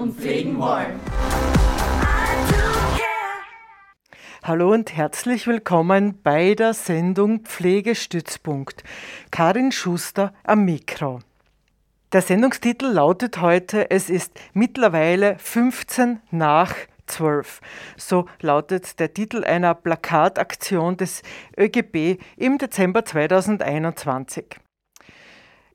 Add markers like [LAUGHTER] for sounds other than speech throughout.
Und pflegen wollen. Hallo und herzlich willkommen bei der Sendung Pflegestützpunkt. Karin Schuster am Mikro. Der Sendungstitel lautet heute Es ist mittlerweile 15 nach 12. So lautet der Titel einer Plakataktion des ÖGB im Dezember 2021.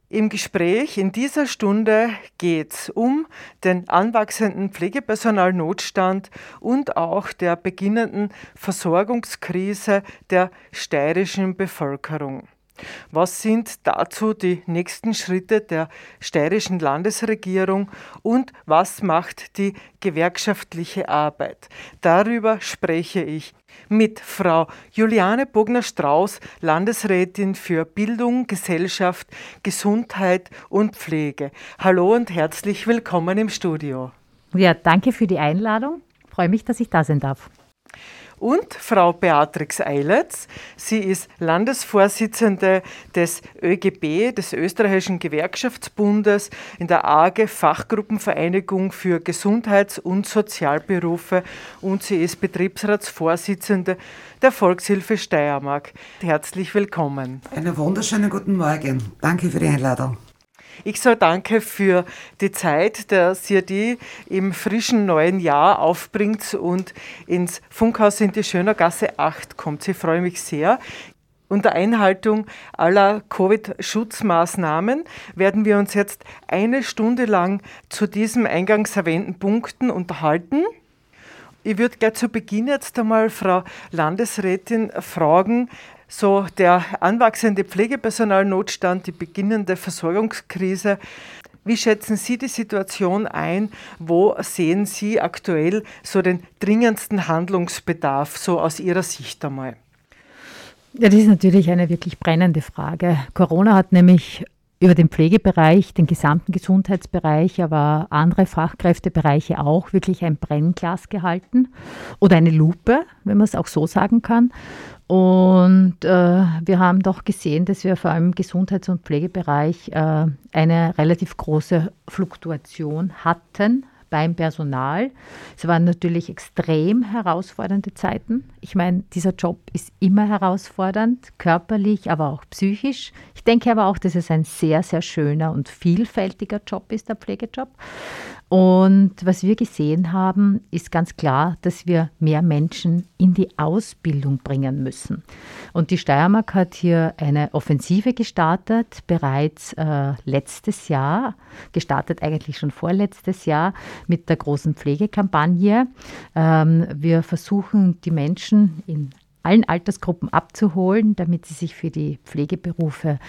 Im Gespräch in dieser Stunde geht es um den anwachsenden Pflegepersonalnotstand und auch der beginnenden Versorgungskrise der steirischen Bevölkerung. Was sind dazu die nächsten Schritte der steirischen Landesregierung und was macht die gewerkschaftliche Arbeit? Darüber spreche ich mit Frau Juliane Bogner-Strauß, Landesrätin für Bildung, Gesellschaft, Gesundheit und Pflege. Hallo und herzlich willkommen im Studio. Ja, danke für die Einladung. Ich freue mich, dass ich da sein darf und Frau Beatrix Eiletz. Sie ist Landesvorsitzende des ÖGB, des Österreichischen Gewerkschaftsbundes, in der AGE Fachgruppenvereinigung für Gesundheits- und Sozialberufe und sie ist Betriebsratsvorsitzende der Volkshilfe Steiermark. Herzlich willkommen. Einen wunderschönen guten Morgen. Danke für die Einladung. Ich sage danke für die Zeit, dass ihr die im frischen neuen Jahr aufbringt und ins Funkhaus in die Schönergasse 8 kommt. Ich freue mich sehr. Unter Einhaltung aller Covid-Schutzmaßnahmen werden wir uns jetzt eine Stunde lang zu diesen eingangs erwähnten Punkten unterhalten. Ich würde gleich zu Beginn jetzt einmal Frau Landesrätin fragen, so der anwachsende Pflegepersonalnotstand, die beginnende Versorgungskrise. Wie schätzen Sie die Situation ein? Wo sehen Sie aktuell so den dringendsten Handlungsbedarf, so aus Ihrer Sicht einmal? Ja, das ist natürlich eine wirklich brennende Frage. Corona hat nämlich über den Pflegebereich, den gesamten Gesundheitsbereich, aber andere Fachkräftebereiche auch wirklich ein Brennglas gehalten oder eine Lupe, wenn man es auch so sagen kann. Und äh, wir haben doch gesehen, dass wir vor allem im Gesundheits- und Pflegebereich äh, eine relativ große Fluktuation hatten beim Personal. Es waren natürlich extrem herausfordernde Zeiten. Ich meine, dieser Job ist immer herausfordernd, körperlich, aber auch psychisch. Ich denke aber auch, dass es ein sehr, sehr schöner und vielfältiger Job ist, der Pflegejob. Und was wir gesehen haben, ist ganz klar, dass wir mehr Menschen in die Ausbildung bringen müssen. Und die Steiermark hat hier eine Offensive gestartet, bereits äh, letztes Jahr, gestartet eigentlich schon vorletztes Jahr mit der großen Pflegekampagne. Ähm, wir versuchen, die Menschen in allen Altersgruppen abzuholen, damit sie sich für die Pflegeberufe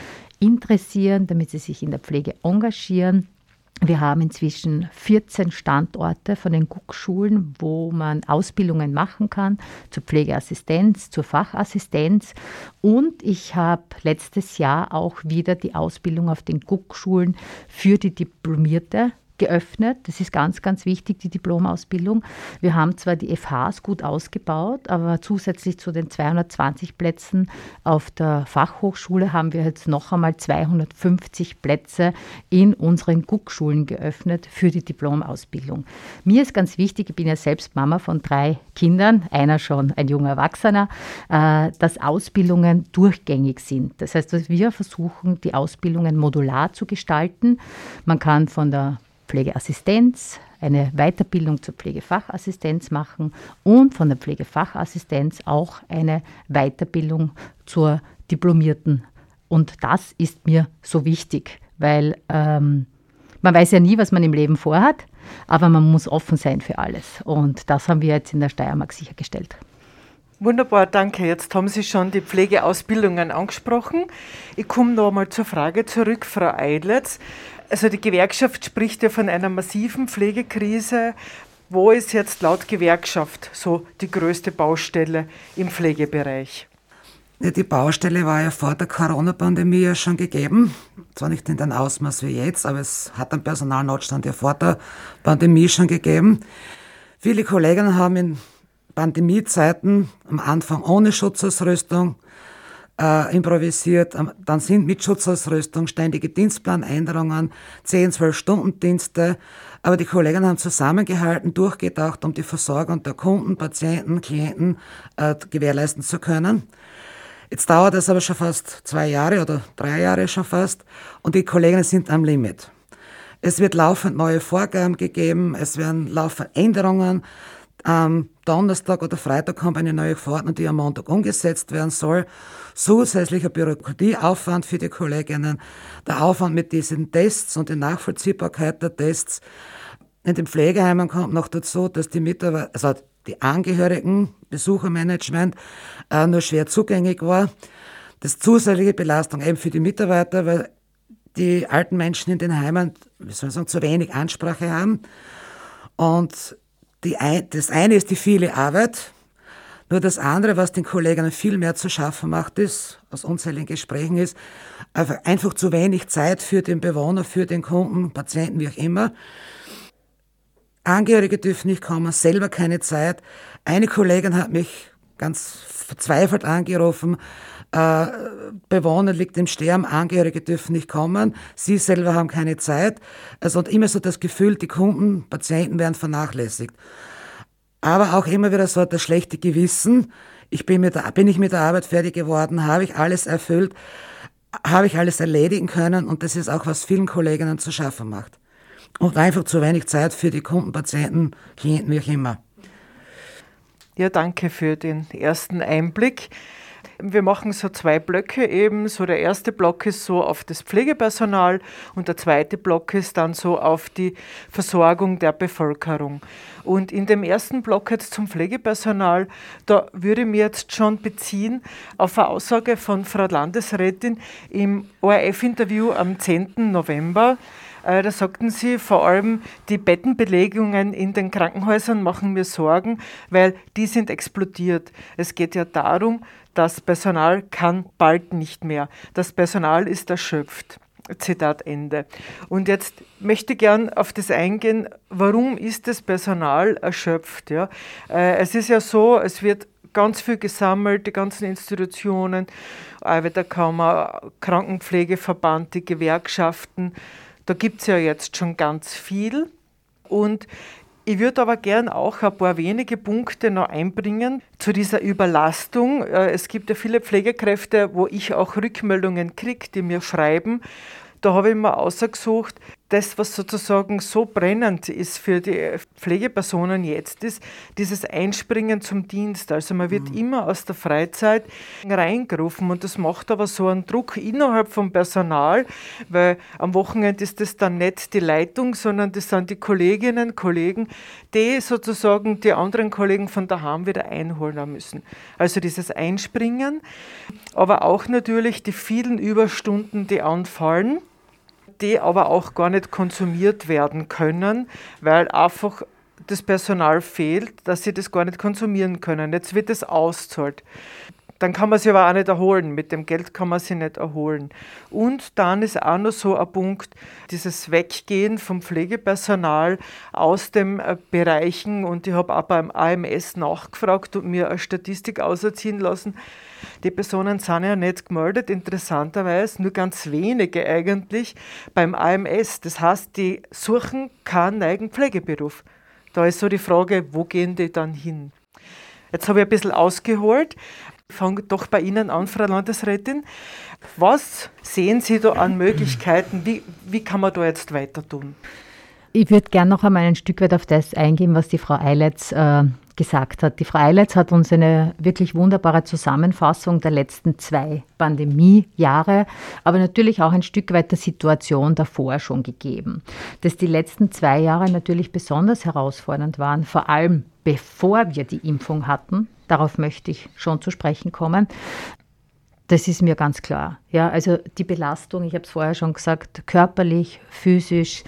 interessieren, damit sie sich in der Pflege engagieren wir haben inzwischen 14 Standorte von den Guckschulen, wo man Ausbildungen machen kann zur Pflegeassistenz, zur Fachassistenz. Und ich habe letztes Jahr auch wieder die Ausbildung auf den Guckschulen für die Diplomierte geöffnet. Das ist ganz, ganz wichtig, die Diplomausbildung. Wir haben zwar die FHs gut ausgebaut, aber zusätzlich zu den 220 Plätzen auf der Fachhochschule haben wir jetzt noch einmal 250 Plätze in unseren Guckschulen geöffnet für die Diplomausbildung. Mir ist ganz wichtig, ich bin ja selbst Mama von drei Kindern, einer schon ein junger Erwachsener, äh, dass Ausbildungen durchgängig sind. Das heißt, dass wir versuchen, die Ausbildungen modular zu gestalten. Man kann von der Pflegeassistenz, eine Weiterbildung zur Pflegefachassistenz machen und von der Pflegefachassistenz auch eine Weiterbildung zur Diplomierten. Und das ist mir so wichtig, weil ähm, man weiß ja nie, was man im Leben vorhat, aber man muss offen sein für alles. Und das haben wir jetzt in der Steiermark sichergestellt. Wunderbar, danke. Jetzt haben Sie schon die Pflegeausbildungen angesprochen. Ich komme noch einmal zur Frage zurück, Frau Eidletz. Also die Gewerkschaft spricht ja von einer massiven Pflegekrise. Wo ist jetzt laut Gewerkschaft so die größte Baustelle im Pflegebereich? Ja, die Baustelle war ja vor der Corona-Pandemie ja schon gegeben. Zwar nicht in dem Ausmaß wie jetzt, aber es hat einen Personalnotstand ja vor der Pandemie schon gegeben. Viele Kollegen haben in Pandemiezeiten am Anfang ohne Schutzausrüstung äh, improvisiert, dann sind mit Schutzausrüstung ständige Dienstplanänderungen, 10, 12 Stunden Dienste, aber die Kollegen haben zusammengehalten, durchgedacht, um die Versorgung der Kunden, Patienten, Klienten äh, gewährleisten zu können. Jetzt dauert es aber schon fast zwei Jahre oder drei Jahre schon fast und die Kollegen sind am Limit. Es wird laufend neue Vorgaben gegeben, es werden laufend Änderungen. Am Donnerstag oder Freitag kommt eine neue Verordnung, die am Montag umgesetzt werden soll. Zusätzlicher Bürokratieaufwand für die Kolleginnen, der Aufwand mit diesen Tests und die Nachvollziehbarkeit der Tests. In den Pflegeheimen kommt noch dazu, dass die Mitarbeiter, also die Angehörigen, Besuchermanagement äh, nur schwer zugänglich war. Das zusätzliche Belastung eben für die Mitarbeiter, weil die alten Menschen in den Heimen, wie soll ich sagen, zu wenig Ansprache haben. Und die, das eine ist die viele Arbeit. Nur das andere, was den Kolleginnen viel mehr zu schaffen macht, ist, aus unzähligen Gesprächen ist, einfach zu wenig Zeit für den Bewohner, für den Kunden, Patienten, wie auch immer. Angehörige dürfen nicht kommen, selber keine Zeit. Eine Kollegin hat mich ganz verzweifelt angerufen, äh, Bewohner liegt im Sterben, Angehörige dürfen nicht kommen, sie selber haben keine Zeit. Also und immer so das Gefühl, die Kunden, Patienten werden vernachlässigt. Aber auch immer wieder so das schlechte Gewissen, ich bin, mit der, bin ich mit der Arbeit fertig geworden, habe ich alles erfüllt, habe ich alles erledigen können und das ist auch, was vielen Kolleginnen zu schaffen macht und einfach zu wenig Zeit für die Kunden, Patienten, Klienten, wie auch immer. Ja, danke für den ersten Einblick. Wir machen so zwei Blöcke eben. So der erste Block ist so auf das Pflegepersonal und der zweite Block ist dann so auf die Versorgung der Bevölkerung. Und in dem ersten Block jetzt zum Pflegepersonal, da würde ich mir jetzt schon beziehen auf eine Aussage von Frau Landesrätin im ORF-Interview am 10. November. Äh, da sagten sie, vor allem die Bettenbelegungen in den Krankenhäusern machen mir Sorgen, weil die sind explodiert. Es geht ja darum, das Personal kann bald nicht mehr. Das Personal ist erschöpft. Zitat Ende. Und jetzt möchte ich gern auf das eingehen, warum ist das Personal erschöpft? Ja? Äh, es ist ja so, es wird ganz viel gesammelt, die ganzen Institutionen, Arbeiterkammer, Krankenpflegeverband, die Gewerkschaften, da gibt es ja jetzt schon ganz viel. Und ich würde aber gern auch ein paar wenige Punkte noch einbringen zu dieser Überlastung. Äh, es gibt ja viele Pflegekräfte, wo ich auch Rückmeldungen kriege, die mir schreiben. Da habe ich mir ausgesucht, das, was sozusagen so brennend ist für die Pflegepersonen jetzt, ist dieses Einspringen zum Dienst. Also man wird mhm. immer aus der Freizeit reingerufen und das macht aber so einen Druck innerhalb vom Personal, weil am Wochenende ist das dann nicht die Leitung, sondern das sind die Kolleginnen, Kollegen, die sozusagen die anderen Kollegen von daheim wieder einholen müssen. Also dieses Einspringen, aber auch natürlich die vielen Überstunden, die anfallen die aber auch gar nicht konsumiert werden können, weil einfach das Personal fehlt, dass sie das gar nicht konsumieren können. Jetzt wird es auszahlt. Dann kann man sich aber auch nicht erholen. Mit dem Geld kann man sich nicht erholen. Und dann ist auch noch so ein Punkt, dieses Weggehen vom Pflegepersonal aus den äh, Bereichen. Und ich habe auch beim AMS nachgefragt und mir eine Statistik auserziehen lassen die Personen sind ja nicht gemeldet, interessanterweise, nur ganz wenige eigentlich beim AMS. Das heißt, die suchen keinen eigenen Pflegeberuf. Da ist so die Frage, wo gehen die dann hin? Jetzt habe ich ein bisschen ausgeholt. Ich fange doch bei Ihnen an, Frau Landesrätin. Was sehen Sie da an Möglichkeiten? Wie, wie kann man da jetzt weiter tun? Ich würde gerne noch einmal ein Stück weit auf das eingehen, was die Frau Eiletz äh, gesagt hat. Die Frau Eiletz hat uns eine wirklich wunderbare Zusammenfassung der letzten zwei Pandemiejahre, aber natürlich auch ein Stück weit der Situation davor schon gegeben. Dass die letzten zwei Jahre natürlich besonders herausfordernd waren, vor allem bevor wir die Impfung hatten, Darauf möchte ich schon zu sprechen kommen. Das ist mir ganz klar. Ja, also die Belastung, ich habe es vorher schon gesagt, körperlich, physisch,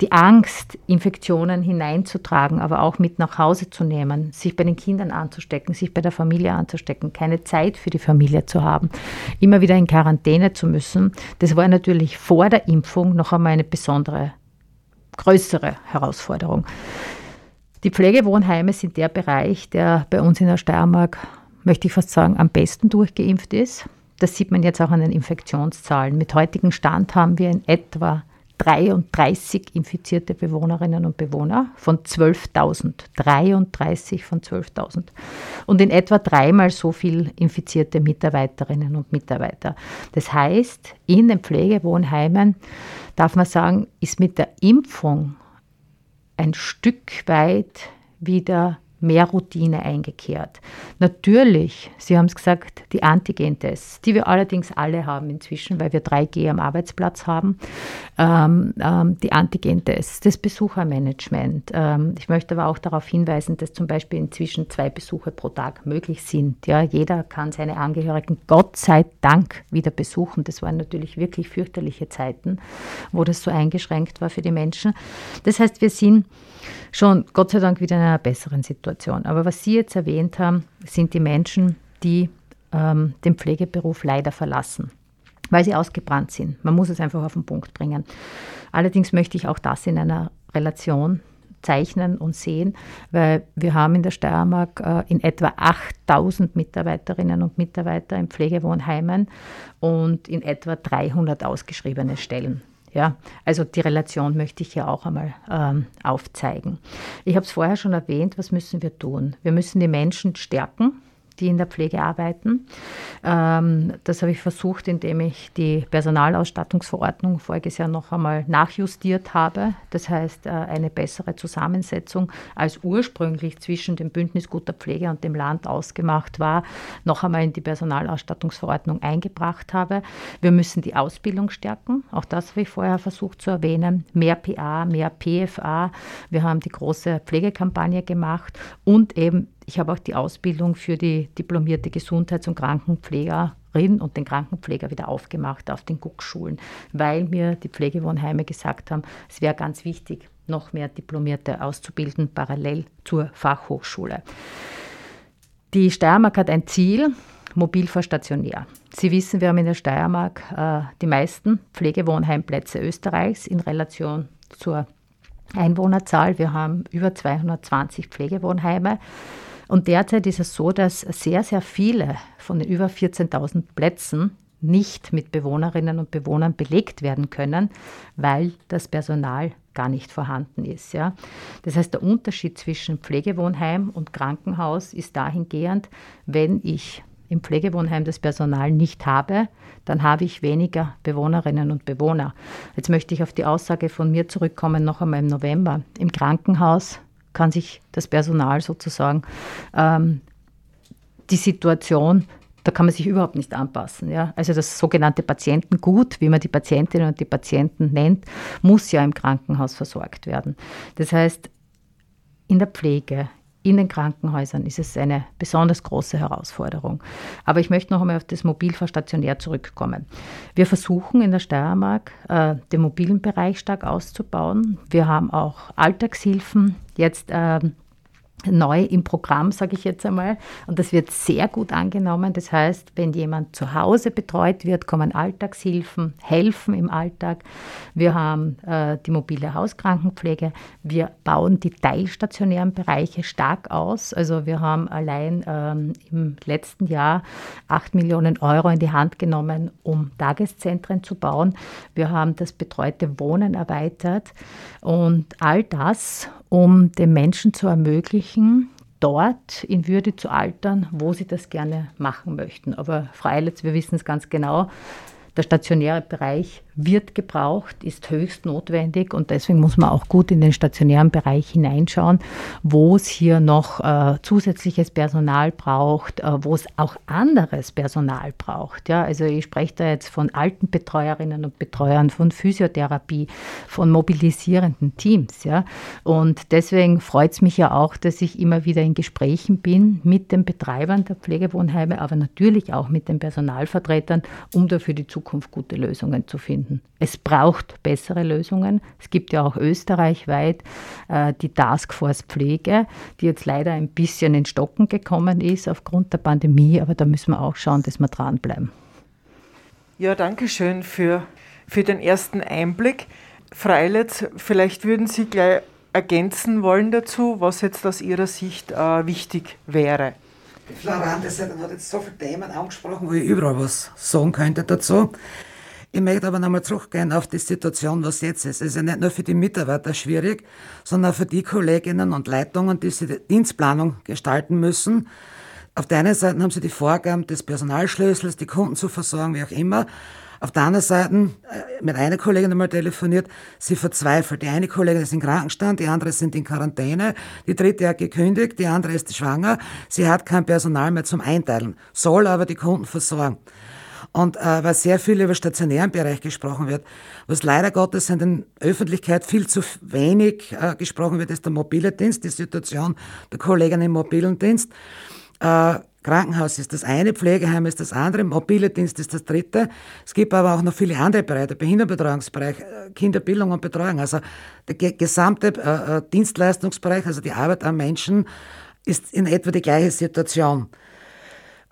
die Angst, Infektionen hineinzutragen, aber auch mit nach Hause zu nehmen, sich bei den Kindern anzustecken, sich bei der Familie anzustecken, keine Zeit für die Familie zu haben, immer wieder in Quarantäne zu müssen, das war natürlich vor der Impfung noch einmal eine besondere, größere Herausforderung. Die Pflegewohnheime sind der Bereich, der bei uns in der Steiermark, möchte ich fast sagen, am besten durchgeimpft ist. Das sieht man jetzt auch an den Infektionszahlen. Mit heutigem Stand haben wir in etwa 33 infizierte Bewohnerinnen und Bewohner von 12.000. 33 von 12.000. Und in etwa dreimal so viel infizierte Mitarbeiterinnen und Mitarbeiter. Das heißt, in den Pflegewohnheimen darf man sagen, ist mit der Impfung ein Stück weit wieder mehr Routine eingekehrt. Natürlich, Sie haben es gesagt, die Antigen-Tests, die wir allerdings alle haben inzwischen, weil wir 3G am Arbeitsplatz haben, ähm, ähm, die Antigen-Tests, das Besuchermanagement. Ähm, ich möchte aber auch darauf hinweisen, dass zum Beispiel inzwischen zwei Besuche pro Tag möglich sind. Ja, jeder kann seine Angehörigen Gott sei Dank wieder besuchen. Das waren natürlich wirklich fürchterliche Zeiten, wo das so eingeschränkt war für die Menschen. Das heißt, wir sind schon Gott sei Dank wieder in einer besseren Situation. Aber was Sie jetzt erwähnt haben, sind die Menschen, die ähm, den Pflegeberuf leider verlassen, weil sie ausgebrannt sind. Man muss es einfach auf den Punkt bringen. Allerdings möchte ich auch das in einer Relation zeichnen und sehen, weil wir haben in der Steiermark äh, in etwa 8000 Mitarbeiterinnen und Mitarbeiter in Pflegewohnheimen und in etwa 300 ausgeschriebene Stellen. Ja, also die Relation möchte ich hier auch einmal ähm, aufzeigen. Ich habe es vorher schon erwähnt, was müssen wir tun? Wir müssen die Menschen stärken die in der Pflege arbeiten. Ähm, das habe ich versucht, indem ich die Personalausstattungsverordnung voriges Jahr noch einmal nachjustiert habe. Das heißt, äh, eine bessere Zusammensetzung als ursprünglich zwischen dem Bündnis guter Pflege und dem Land ausgemacht war, noch einmal in die Personalausstattungsverordnung eingebracht habe. Wir müssen die Ausbildung stärken. Auch das habe ich vorher versucht zu erwähnen. Mehr PA, mehr PFA. Wir haben die große Pflegekampagne gemacht und eben ich habe auch die Ausbildung für die diplomierte Gesundheits- und Krankenpflegerin und den Krankenpfleger wieder aufgemacht auf den Guckschulen, weil mir die Pflegewohnheime gesagt haben, es wäre ganz wichtig, noch mehr Diplomierte auszubilden, parallel zur Fachhochschule. Die Steiermark hat ein Ziel, mobil vor stationär. Sie wissen, wir haben in der Steiermark äh, die meisten Pflegewohnheimplätze Österreichs in Relation zur Einwohnerzahl. Wir haben über 220 Pflegewohnheime. Und derzeit ist es so, dass sehr, sehr viele von den über 14.000 Plätzen nicht mit Bewohnerinnen und Bewohnern belegt werden können, weil das Personal gar nicht vorhanden ist. Ja. Das heißt, der Unterschied zwischen Pflegewohnheim und Krankenhaus ist dahingehend, wenn ich im Pflegewohnheim das Personal nicht habe, dann habe ich weniger Bewohnerinnen und Bewohner. Jetzt möchte ich auf die Aussage von mir zurückkommen, noch einmal im November. Im Krankenhaus kann sich das Personal sozusagen ähm, die Situation, da kann man sich überhaupt nicht anpassen. Ja? Also das sogenannte Patientengut, wie man die Patientinnen und die Patienten nennt, muss ja im Krankenhaus versorgt werden. Das heißt, in der Pflege, in den Krankenhäusern ist es eine besonders große Herausforderung. Aber ich möchte noch einmal auf das Mobilverstationär zurückkommen. Wir versuchen in der Steiermark, äh, den mobilen Bereich stark auszubauen. Wir haben auch Alltagshilfen jetzt äh, neu im Programm, sage ich jetzt einmal. Und das wird sehr gut angenommen. Das heißt, wenn jemand zu Hause betreut wird, kommen Alltagshilfen, helfen im Alltag. Wir haben äh, die mobile Hauskrankenpflege. Wir bauen die teilstationären Bereiche stark aus. Also wir haben allein ähm, im letzten Jahr 8 Millionen Euro in die Hand genommen, um Tageszentren zu bauen. Wir haben das betreute Wohnen erweitert. Und all das, um den Menschen zu ermöglichen, dort in Würde zu altern, wo sie das gerne machen möchten. Aber Frau Eiletz, wir wissen es ganz genau, der stationäre Bereich wird gebraucht, ist höchst notwendig und deswegen muss man auch gut in den stationären Bereich hineinschauen, wo es hier noch äh, zusätzliches Personal braucht, äh, wo es auch anderes Personal braucht. Ja, also ich spreche da jetzt von alten Betreuerinnen und Betreuern, von Physiotherapie, von mobilisierenden Teams. Ja, und deswegen freut es mich ja auch, dass ich immer wieder in Gesprächen bin mit den Betreibern der Pflegewohnheime, aber natürlich auch mit den Personalvertretern, um da für die Zukunft gute Lösungen zu finden finden. Es braucht bessere Lösungen. Es gibt ja auch österreichweit äh, die Taskforce Pflege, die jetzt leider ein bisschen in Stocken gekommen ist aufgrund der Pandemie, aber da müssen wir auch schauen, dass wir dranbleiben. Ja, danke schön für, für den ersten Einblick. Freiletz, vielleicht würden Sie gleich ergänzen wollen dazu, was jetzt aus Ihrer Sicht äh, wichtig wäre. Die Florante hat jetzt so viele Themen angesprochen, wo ich überall was sagen könnte dazu. Ich möchte aber nochmal zurückgehen auf die Situation, was jetzt ist. Es ist ja nicht nur für die Mitarbeiter schwierig, sondern auch für die Kolleginnen und Leitungen, die sie die Dienstplanung gestalten müssen. Auf der einen Seite haben sie die Vorgaben des Personalschlüssels, die Kunden zu versorgen, wie auch immer. Auf der anderen Seite, äh, mit einer Kollegin einmal telefoniert, sie verzweifelt. Die eine Kollegin ist in Krankenstand, die andere sind in Quarantäne, die dritte hat gekündigt, die andere ist schwanger. Sie hat kein Personal mehr zum Einteilen, soll aber die Kunden versorgen. Und äh, weil sehr viel über stationären Bereich gesprochen wird, was leider Gottes in der Öffentlichkeit viel zu wenig äh, gesprochen wird, ist der mobile Dienst, die Situation der Kollegen im mobilen Dienst. Äh, Krankenhaus ist das eine, Pflegeheim ist das andere, mobile Dienst ist das dritte. Es gibt aber auch noch viele andere Bereiche, der Behindertenbetreuungsbereich, äh, Kinderbildung und Betreuung. Also der gesamte äh, äh, Dienstleistungsbereich, also die Arbeit am Menschen, ist in etwa die gleiche Situation.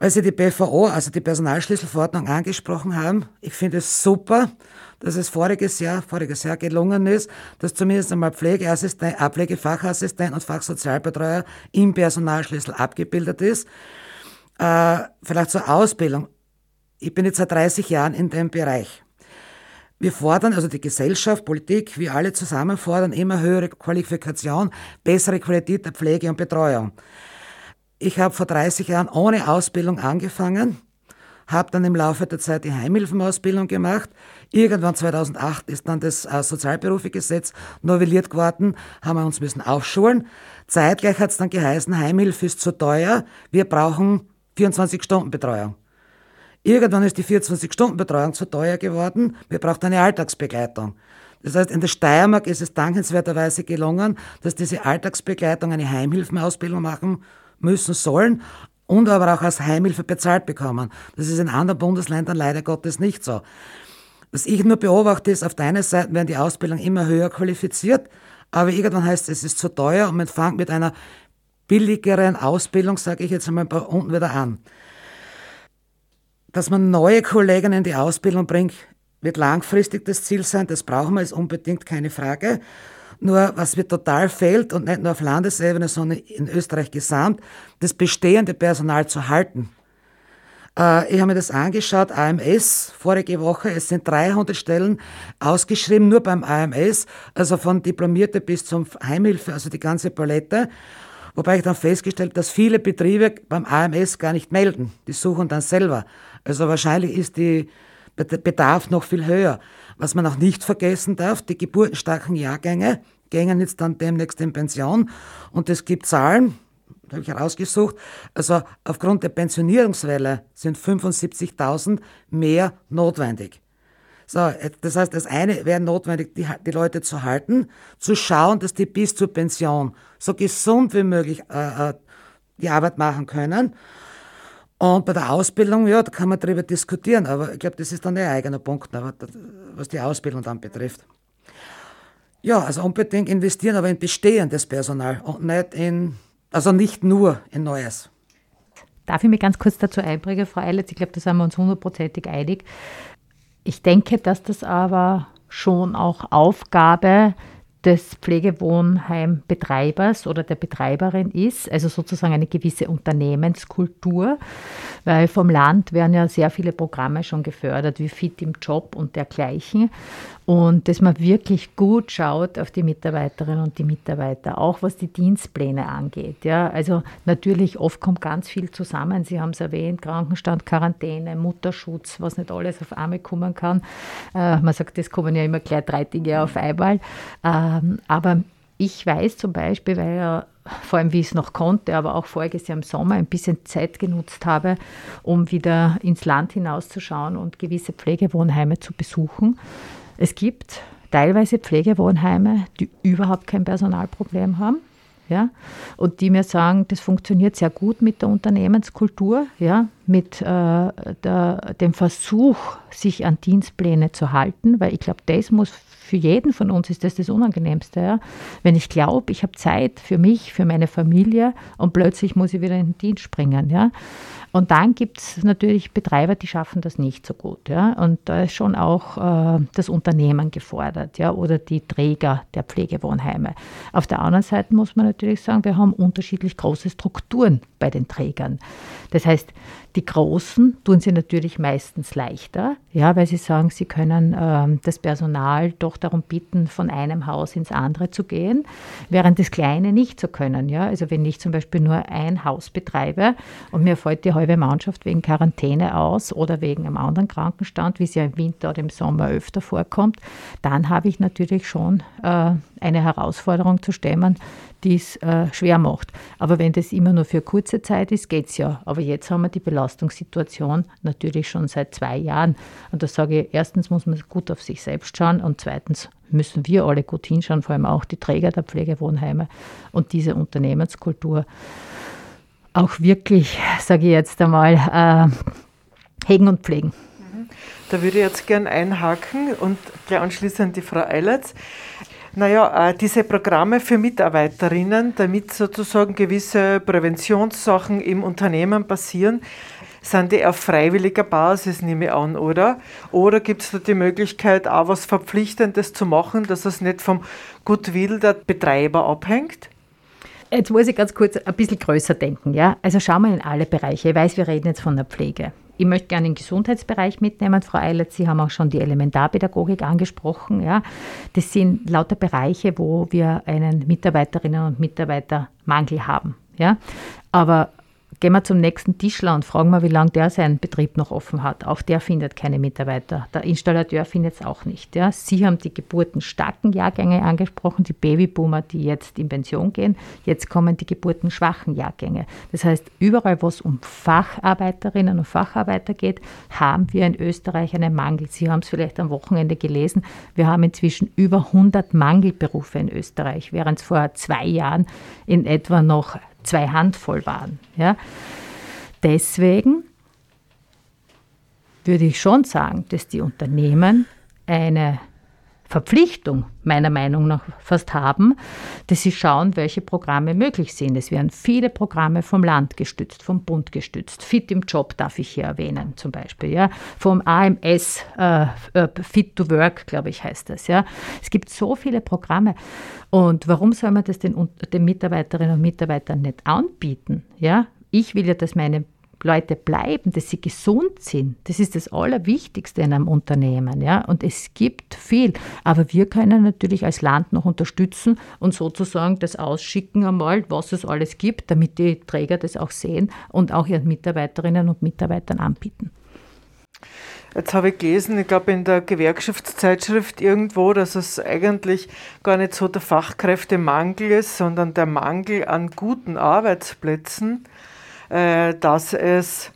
Weil Sie die BVO, also die Personalschlüsselverordnung, angesprochen haben. Ich finde es super, dass es voriges Jahr, voriges Jahr gelungen ist, dass zumindest einmal Pflegeassistent, äh, Pflegefachassistent und Fachsozialbetreuer im Personalschlüssel abgebildet ist. Äh, vielleicht zur Ausbildung. Ich bin jetzt seit 30 Jahren in dem Bereich. Wir fordern, also die Gesellschaft, Politik, wir alle zusammen fordern immer höhere Qualifikation, bessere Qualität der Pflege und Betreuung. Ich habe vor 30 Jahren ohne Ausbildung angefangen, habe dann im Laufe der Zeit die Heimhilfenausbildung gemacht. Irgendwann 2008 ist dann das äh, Sozialberufegesetz novelliert geworden, haben wir uns müssen aufschulen. Zeitgleich hat es dann geheißen, Heimhilfe ist zu teuer, wir brauchen 24-Stunden-Betreuung. Irgendwann ist die 24-Stunden-Betreuung zu teuer geworden, wir brauchen eine Alltagsbegleitung. Das heißt, in der Steiermark ist es dankenswerterweise gelungen, dass diese Alltagsbegleitung eine Heimhilfenausbildung machen müssen sollen und aber auch als Heimhilfe bezahlt bekommen. Das ist in anderen Bundesländern leider Gottes nicht so. Was ich nur beobachte, ist, auf der einen Seite werden die Ausbildungen immer höher qualifiziert, aber irgendwann heißt es, es ist zu teuer und man fängt mit einer billigeren Ausbildung, sage ich jetzt einmal, unten wieder an. Dass man neue Kollegen in die Ausbildung bringt, wird langfristig das Ziel sein, das brauchen wir, ist unbedingt keine Frage. Nur was mir total fehlt und nicht nur auf Landesebene, sondern in Österreich gesamt, das bestehende Personal zu halten. Äh, ich habe mir das angeschaut, AMS, vorige Woche, es sind 300 Stellen ausgeschrieben, nur beim AMS, also von Diplomierte bis zum Heimhilfe, also die ganze Palette. Wobei ich dann festgestellt, dass viele Betriebe beim AMS gar nicht melden. Die suchen dann selber. Also wahrscheinlich ist die Bedarf noch viel höher. Was man auch nicht vergessen darf, die geburtenstarken Jahrgänge gehen jetzt dann demnächst in Pension und es gibt Zahlen, habe ich herausgesucht, also aufgrund der Pensionierungswelle sind 75.000 mehr notwendig. So, das heißt, das eine wäre notwendig, die, die, Leute zu halten, zu schauen, dass die bis zur Pension so gesund wie möglich äh, äh die Arbeit machen können. Und bei der Ausbildung, ja, da kann man darüber diskutieren, aber ich glaube, das ist dann ein eigener Punkt, was die Ausbildung dann betrifft. Ja, also unbedingt investieren, aber in bestehendes Personal und nicht in, also nicht nur in Neues. Darf ich mich ganz kurz dazu einbringen, Frau Eilitz? Ich glaube, da sind wir uns hundertprozentig einig. Ich denke, dass das aber schon auch Aufgabe des Pflegewohnheimbetreibers oder der Betreiberin ist, also sozusagen eine gewisse Unternehmenskultur, weil vom Land werden ja sehr viele Programme schon gefördert, wie Fit im Job und dergleichen. Und dass man wirklich gut schaut auf die Mitarbeiterinnen und die Mitarbeiter, auch was die Dienstpläne angeht. Ja, also natürlich oft kommt ganz viel zusammen. Sie haben es erwähnt, Krankenstand, Quarantäne, Mutterschutz, was nicht alles auf einmal kommen kann. Äh, man sagt, das kommen ja immer gleich drei Dinge auf einmal. Ähm, aber ich weiß zum Beispiel, weil ja vor allem wie ich es noch konnte, aber auch voriges Jahr im Sommer ein bisschen Zeit genutzt habe, um wieder ins Land hinauszuschauen und gewisse Pflegewohnheime zu besuchen. Es gibt teilweise Pflegewohnheime, die überhaupt kein Personalproblem haben. Ja, und die mir sagen, das funktioniert sehr gut mit der Unternehmenskultur, ja, mit äh, der, dem Versuch, sich an Dienstpläne zu halten, weil ich glaube, das muss für jeden von uns ist das das Unangenehmste. Ja? Wenn ich glaube, ich habe Zeit für mich, für meine Familie und plötzlich muss ich wieder in den Dienst springen. Ja? Und dann gibt es natürlich Betreiber, die schaffen das nicht so gut. Ja? Und da ist schon auch äh, das Unternehmen gefordert ja? oder die Träger der Pflegewohnheime. Auf der anderen Seite muss man natürlich sagen, wir haben unterschiedlich große Strukturen bei den Trägern. Das heißt, die Großen tun sie natürlich meistens leichter, ja, weil sie sagen, sie können äh, das Personal doch darum bitten, von einem Haus ins andere zu gehen, während das Kleine nicht so können. Ja. Also wenn ich zum Beispiel nur ein Haus betreibe und mir fällt die halbe Mannschaft wegen Quarantäne aus oder wegen einem anderen Krankenstand, wie es ja im Winter oder im Sommer öfter vorkommt, dann habe ich natürlich schon äh, eine Herausforderung zu stemmen, die es äh, schwer macht. Aber wenn das immer nur für kurze Zeit ist, geht es ja. Aber jetzt haben wir die Belastungssituation natürlich schon seit zwei Jahren. Und da sage ich, erstens muss man gut auf sich selbst schauen und zweitens müssen wir alle gut hinschauen, vor allem auch die Träger der Pflegewohnheime und diese Unternehmenskultur auch wirklich, sage ich jetzt einmal, äh, hegen und pflegen. Da würde ich jetzt gern einhaken und gleich anschließend die Frau Eilertz. Naja, äh, diese Programme für Mitarbeiterinnen, damit sozusagen gewisse Präventionssachen im Unternehmen passieren, sind die auf freiwilliger Basis, nehme ich an, oder? Oder gibt es da die Möglichkeit, auch was Verpflichtendes zu machen, dass es nicht vom Goodwill der Betreiber abhängt? Jetzt muss ich ganz kurz ein bisschen größer denken. Ja? Also schauen wir in alle Bereiche. Ich weiß, wir reden jetzt von der Pflege. Ich möchte gerne den Gesundheitsbereich mitnehmen. Frau Eilert, Sie haben auch schon die Elementarpädagogik angesprochen. Ja. Das sind lauter Bereiche, wo wir einen Mitarbeiterinnen und Mitarbeitermangel haben. Ja. Aber Gehen wir zum nächsten Tischler und fragen mal, wie lange der seinen Betrieb noch offen hat. Auch der findet keine Mitarbeiter. Der Installateur findet es auch nicht. Ja. Sie haben die geburtenstarken Jahrgänge angesprochen, die Babyboomer, die jetzt in Pension gehen. Jetzt kommen die geburtenschwachen Jahrgänge. Das heißt, überall, wo es um Facharbeiterinnen und Facharbeiter geht, haben wir in Österreich einen Mangel. Sie haben es vielleicht am Wochenende gelesen. Wir haben inzwischen über 100 Mangelberufe in Österreich, während es vor zwei Jahren in etwa noch zwei Handvoll waren. Ja. Deswegen würde ich schon sagen, dass die Unternehmen eine Verpflichtung meiner Meinung nach fast haben, dass sie schauen, welche Programme möglich sind. Es werden viele Programme vom Land gestützt, vom Bund gestützt. Fit im Job darf ich hier erwähnen zum Beispiel. Ja. Vom AMS, äh, äh, Fit to Work, glaube ich, heißt das. Ja. Es gibt so viele Programme. Und warum soll man das den, den Mitarbeiterinnen und Mitarbeitern nicht anbieten? Ja. Ich will ja, dass meine Leute bleiben, dass sie gesund sind. Das ist das Allerwichtigste in einem Unternehmen. Ja? Und es gibt viel. Aber wir können natürlich als Land noch unterstützen und sozusagen das ausschicken einmal, was es alles gibt, damit die Träger das auch sehen und auch ihren Mitarbeiterinnen und Mitarbeitern anbieten. Jetzt habe ich gelesen, ich glaube in der Gewerkschaftszeitschrift irgendwo, dass es eigentlich gar nicht so der Fachkräftemangel ist, sondern der Mangel an guten Arbeitsplätzen äh, dass es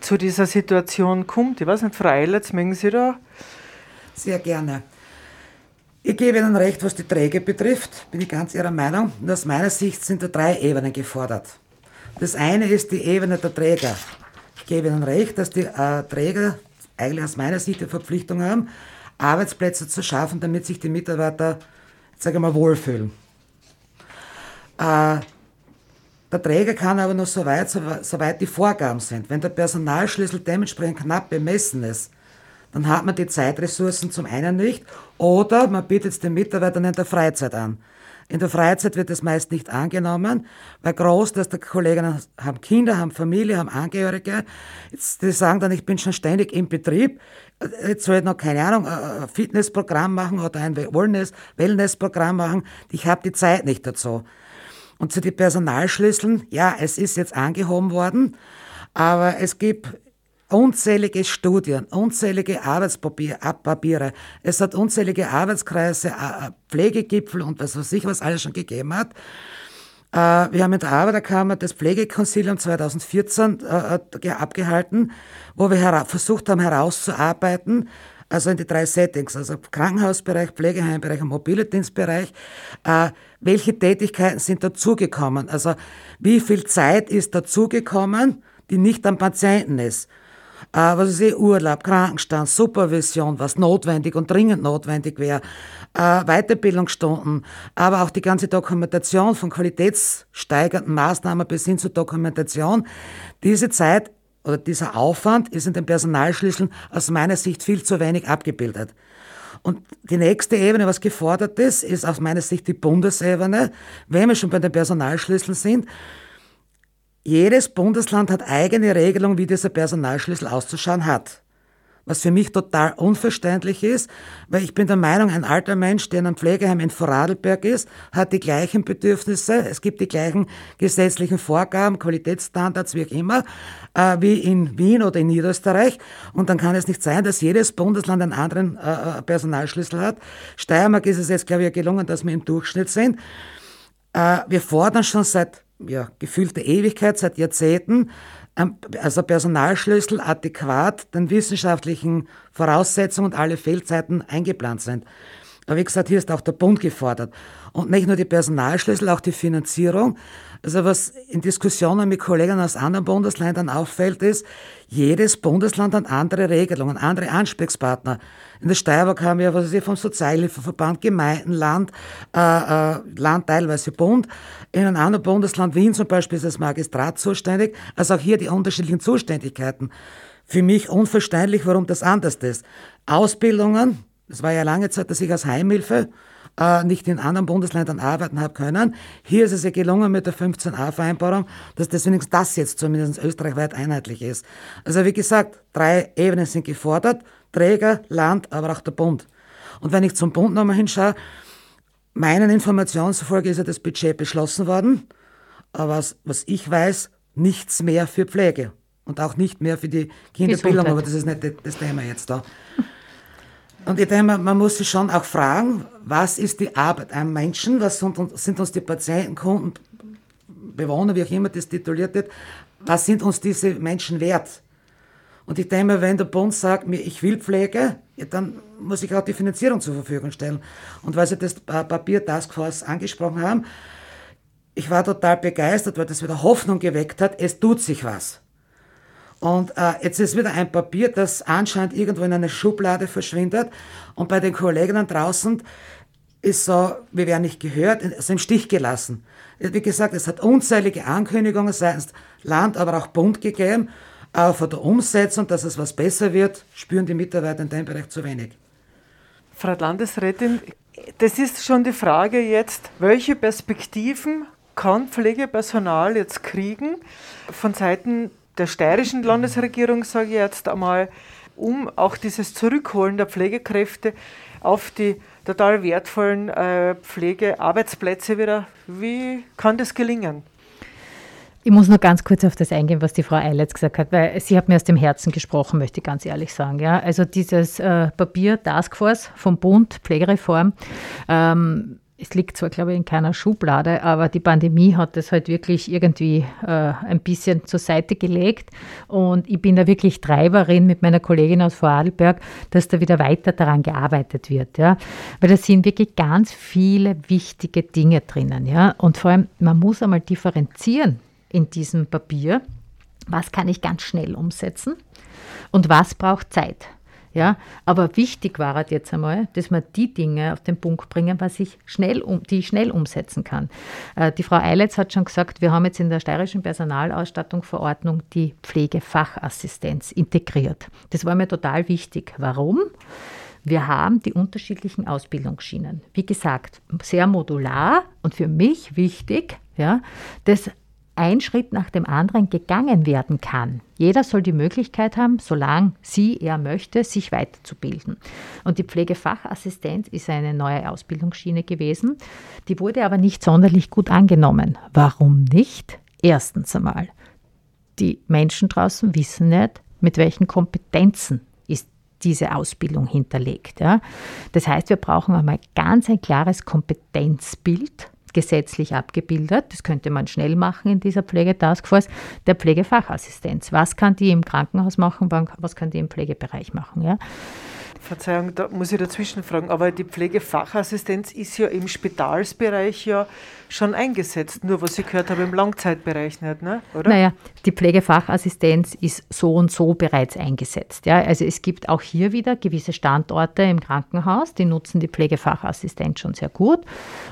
zu dieser Situation kommt. Ich weiß nicht, Frau Eilertz, mögen Sie da? Sehr gerne. Ich gebe Ihnen recht, was die Träger betrifft, bin ich ganz Ihrer Meinung. Und aus meiner Sicht sind da drei Ebenen gefordert. Das eine ist die Ebene der Träger. Ich gebe Ihnen recht, dass die äh, Träger eigentlich aus meiner Sicht die Verpflichtung haben, Arbeitsplätze zu schaffen, damit sich die Mitarbeiter, sage mal, wohlfühlen. Äh, der Träger kann aber nur so weit, soweit die Vorgaben sind. Wenn der Personalschlüssel dementsprechend knapp bemessen ist, dann hat man die Zeitressourcen zum einen nicht oder man bietet es den Mitarbeitern in der Freizeit an. In der Freizeit wird es meist nicht angenommen, weil Großteil der Kollegen haben Kinder, haben Familie, haben Angehörige. Jetzt, die sagen dann, ich bin schon ständig im Betrieb. Jetzt soll ich noch, keine Ahnung, ein Fitnessprogramm machen oder ein Wellness, Wellnessprogramm machen. Ich habe die Zeit nicht dazu. Und zu den Personalschlüsseln, ja, es ist jetzt angehoben worden, aber es gibt unzählige Studien, unzählige Arbeitspapiere. Es hat unzählige Arbeitskreise, Pflegegipfel und was weiß ich, was alles schon gegeben hat. Äh, wir haben in der Arbeiterkammer das Pflegekonsilium 2014 äh, abgehalten, wo wir versucht haben herauszuarbeiten, also in die drei Settings, also Krankenhausbereich, Pflegeheimbereich und Mobildienstbereich, äh, welche Tätigkeiten sind dazugekommen? Also wie viel Zeit ist dazugekommen, die nicht am Patienten ist? äh, was ist eh, Urlaub, Krankenstand, Supervision, was notwendig und dringend notwendig wäre, äh, Weiterbildungsstunden, aber auch die ganze Dokumentation von qualitätssteigernden Maßnahmen bis hin zur Dokumentation. Diese Zeit oder dieser Aufwand ist in den Personalschlüsseln aus meiner Sicht viel zu wenig abgebildet. Und die nächste Ebene, was gefordert ist, ist aus meiner Sicht die Bundesebene. Wenn wir schon bei den Personalschlüsseln sind, jedes Bundesland hat eigene Regelung, wie dieser Personalschlüssel auszuschauen hat. Was für mich total unverständlich ist, weil ich bin der Meinung, ein alter Mensch, der in einem Pflegeheim in Vorarlberg ist, hat die gleichen Bedürfnisse, es gibt die gleichen gesetzlichen Vorgaben, Qualitätsstandards, wie auch immer, äh, wie in Wien oder in Niederösterreich. Und dann kann es nicht sein, dass jedes Bundesland einen anderen äh, äh Personalschlüssel hat. Steiermark ist es jetzt, glaube ich, gelungen, dass wir im Durchschnitt sind. Äh, wir fordern schon seit ja, gefühlte Ewigkeit, seit Jahrzehnten, also Personalschlüssel adäquat den wissenschaftlichen Voraussetzungen und alle Fehlzeiten eingeplant sind. Aber wie gesagt, hier ist auch der Bund gefordert. Und nicht nur die Personalschlüssel, auch die Finanzierung. Also was in Diskussionen mit Kollegen aus anderen Bundesländern auffällt, ist, jedes Bundesland hat andere Regelungen, andere Ansprechpartner. In der Steiermark haben wir, was weiß ich, vom Sozialhilfeverband, Gemeinden, Land, äh, äh, Land teilweise Bund. In einem anderen Bundesland, Wien zum Beispiel, ist das Magistrat zuständig. Also auch hier die unterschiedlichen Zuständigkeiten. Für mich unverständlich, warum das anders ist. Ausbildungen, es war ja lange Zeit, dass ich als Heimhilfe äh, nicht in anderen Bundesländern arbeiten habe können. Hier ist es ja gelungen mit der 15a-Vereinbarung, dass deswegen das jetzt zumindest österreichweit einheitlich ist. Also wie gesagt, drei Ebenen sind gefordert. Träger, Land, aber auch der Bund. Und wenn ich zum Bund nochmal hinschaue, meinen Informationen zufolge ist ja das Budget beschlossen worden, aber was, was ich weiß, nichts mehr für Pflege und auch nicht mehr für die Kinderbildung, aber das ist nicht das Thema jetzt da. Und ich denke, man muss sich schon auch fragen, was ist die Arbeit am Menschen, was sind uns die Patienten, Kunden, Bewohner, wie auch immer das tituliert wird, was sind uns diese Menschen wert? Und ich denke mir, wenn der Bund sagt, ich will Pflege, ja, dann muss ich auch die Finanzierung zur Verfügung stellen. Und weil Sie das Papier Taskforce angesprochen haben, ich war total begeistert, weil das wieder Hoffnung geweckt hat, es tut sich was. Und äh, jetzt ist wieder ein Papier, das anscheinend irgendwo in einer Schublade verschwindet. Und bei den Kolleginnen draußen ist so, wir werden nicht gehört, also im Stich gelassen. Wie gesagt, es hat unzählige Ankündigungen seitens Land, aber auch Bund gegeben. Aber von der Umsetzung, dass es was besser wird, spüren die Mitarbeiter in dem Bereich zu wenig. Frau Landesrätin, das ist schon die Frage jetzt, welche Perspektiven kann Pflegepersonal jetzt kriegen von Seiten der steirischen Landesregierung, sage ich jetzt einmal, um auch dieses Zurückholen der Pflegekräfte auf die total wertvollen äh, Pflegearbeitsplätze wieder. Wie kann das gelingen? Ich muss nur ganz kurz auf das eingehen, was die Frau Eiletz gesagt hat, weil sie hat mir aus dem Herzen gesprochen, möchte ich ganz ehrlich sagen. Ja, also dieses äh, Papier Taskforce vom Bund, Pflegereform, ähm, es liegt zwar, glaube ich, in keiner Schublade, aber die Pandemie hat das halt wirklich irgendwie äh, ein bisschen zur Seite gelegt. Und ich bin da wirklich Treiberin mit meiner Kollegin aus Vorarlberg, dass da wieder weiter daran gearbeitet wird. Ja? Weil da sind wirklich ganz viele wichtige Dinge drinnen. Ja? Und vor allem, man muss einmal differenzieren in diesem Papier, was kann ich ganz schnell umsetzen und was braucht Zeit. Ja, aber wichtig war halt jetzt einmal, dass wir die Dinge auf den Punkt bringen, was ich schnell um, die ich schnell umsetzen kann. Äh, die Frau Eiletz hat schon gesagt, wir haben jetzt in der steirischen Personalausstattungsverordnung die Pflegefachassistenz integriert. Das war mir total wichtig. Warum? Wir haben die unterschiedlichen Ausbildungsschienen. Wie gesagt, sehr modular und für mich wichtig, ja, dass ein Schritt nach dem anderen gegangen werden kann. Jeder soll die Möglichkeit haben, solange sie, er möchte, sich weiterzubilden. Und die Pflegefachassistenz ist eine neue Ausbildungsschiene gewesen. Die wurde aber nicht sonderlich gut angenommen. Warum nicht? Erstens einmal, die Menschen draußen wissen nicht, mit welchen Kompetenzen ist diese Ausbildung hinterlegt. Ja. Das heißt, wir brauchen einmal ganz ein klares Kompetenzbild gesetzlich abgebildet. Das könnte man schnell machen in dieser Pflegetaskforce. Der Pflegefachassistenz. Was kann die im Krankenhaus machen? Was kann die im Pflegebereich machen? Ja? Verzeihung, da muss ich dazwischen fragen, aber die Pflegefachassistenz ist ja im Spitalsbereich ja schon eingesetzt, nur was ich gehört habe, im Langzeitbereich nicht, ne? oder? Naja, die Pflegefachassistenz ist so und so bereits eingesetzt. Ja? Also es gibt auch hier wieder gewisse Standorte im Krankenhaus, die nutzen die Pflegefachassistenz schon sehr gut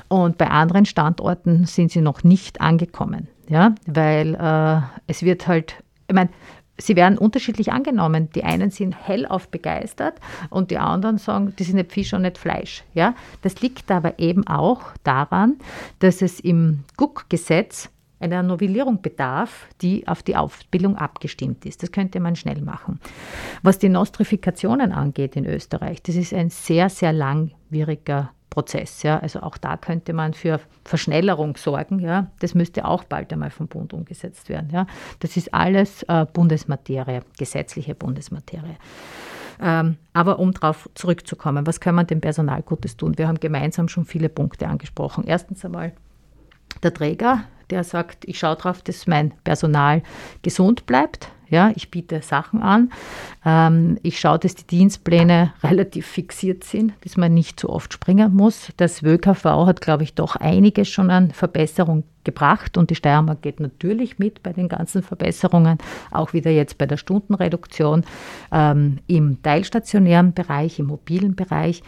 und bei anderen Standorten sind sie noch nicht angekommen. Ja, weil äh, es wird halt, ich meine, sie werden unterschiedlich angenommen. Die einen sind hellauf begeistert und die anderen sagen, das ist nicht Fisch und nicht Fleisch. Ja? Das liegt aber eben auch daran, dass es im GUK-Gesetz einer Novellierung bedarf, die auf die Ausbildung abgestimmt ist. Das könnte man schnell machen. Was die Nostrifikationen angeht in Österreich, das ist ein sehr, sehr langwieriger Prozess. Ja. Also auch da könnte man für Verschnellerung sorgen. Ja. Das müsste auch bald einmal vom Bund umgesetzt werden. Ja. Das ist alles äh, Bundesmaterie, gesetzliche Bundesmaterie. Ähm, aber um darauf zurückzukommen, was kann man dem Personal Gutes tun? Wir haben gemeinsam schon viele Punkte angesprochen. Erstens einmal der Träger, der sagt, ich schaue darauf, dass mein Personal gesund bleibt. Ja, ich biete Sachen an. Ähm, ich schaue, dass die Dienstpläne relativ fixiert sind, dass man nicht so oft springen muss. Das WKV hat, glaube ich, doch einiges schon an Verbesserung gebracht und die Steiermark geht natürlich mit bei den ganzen Verbesserungen, auch wieder jetzt bei der Stundenreduktion ähm, im teilstationären Bereich, im mobilen Bereich.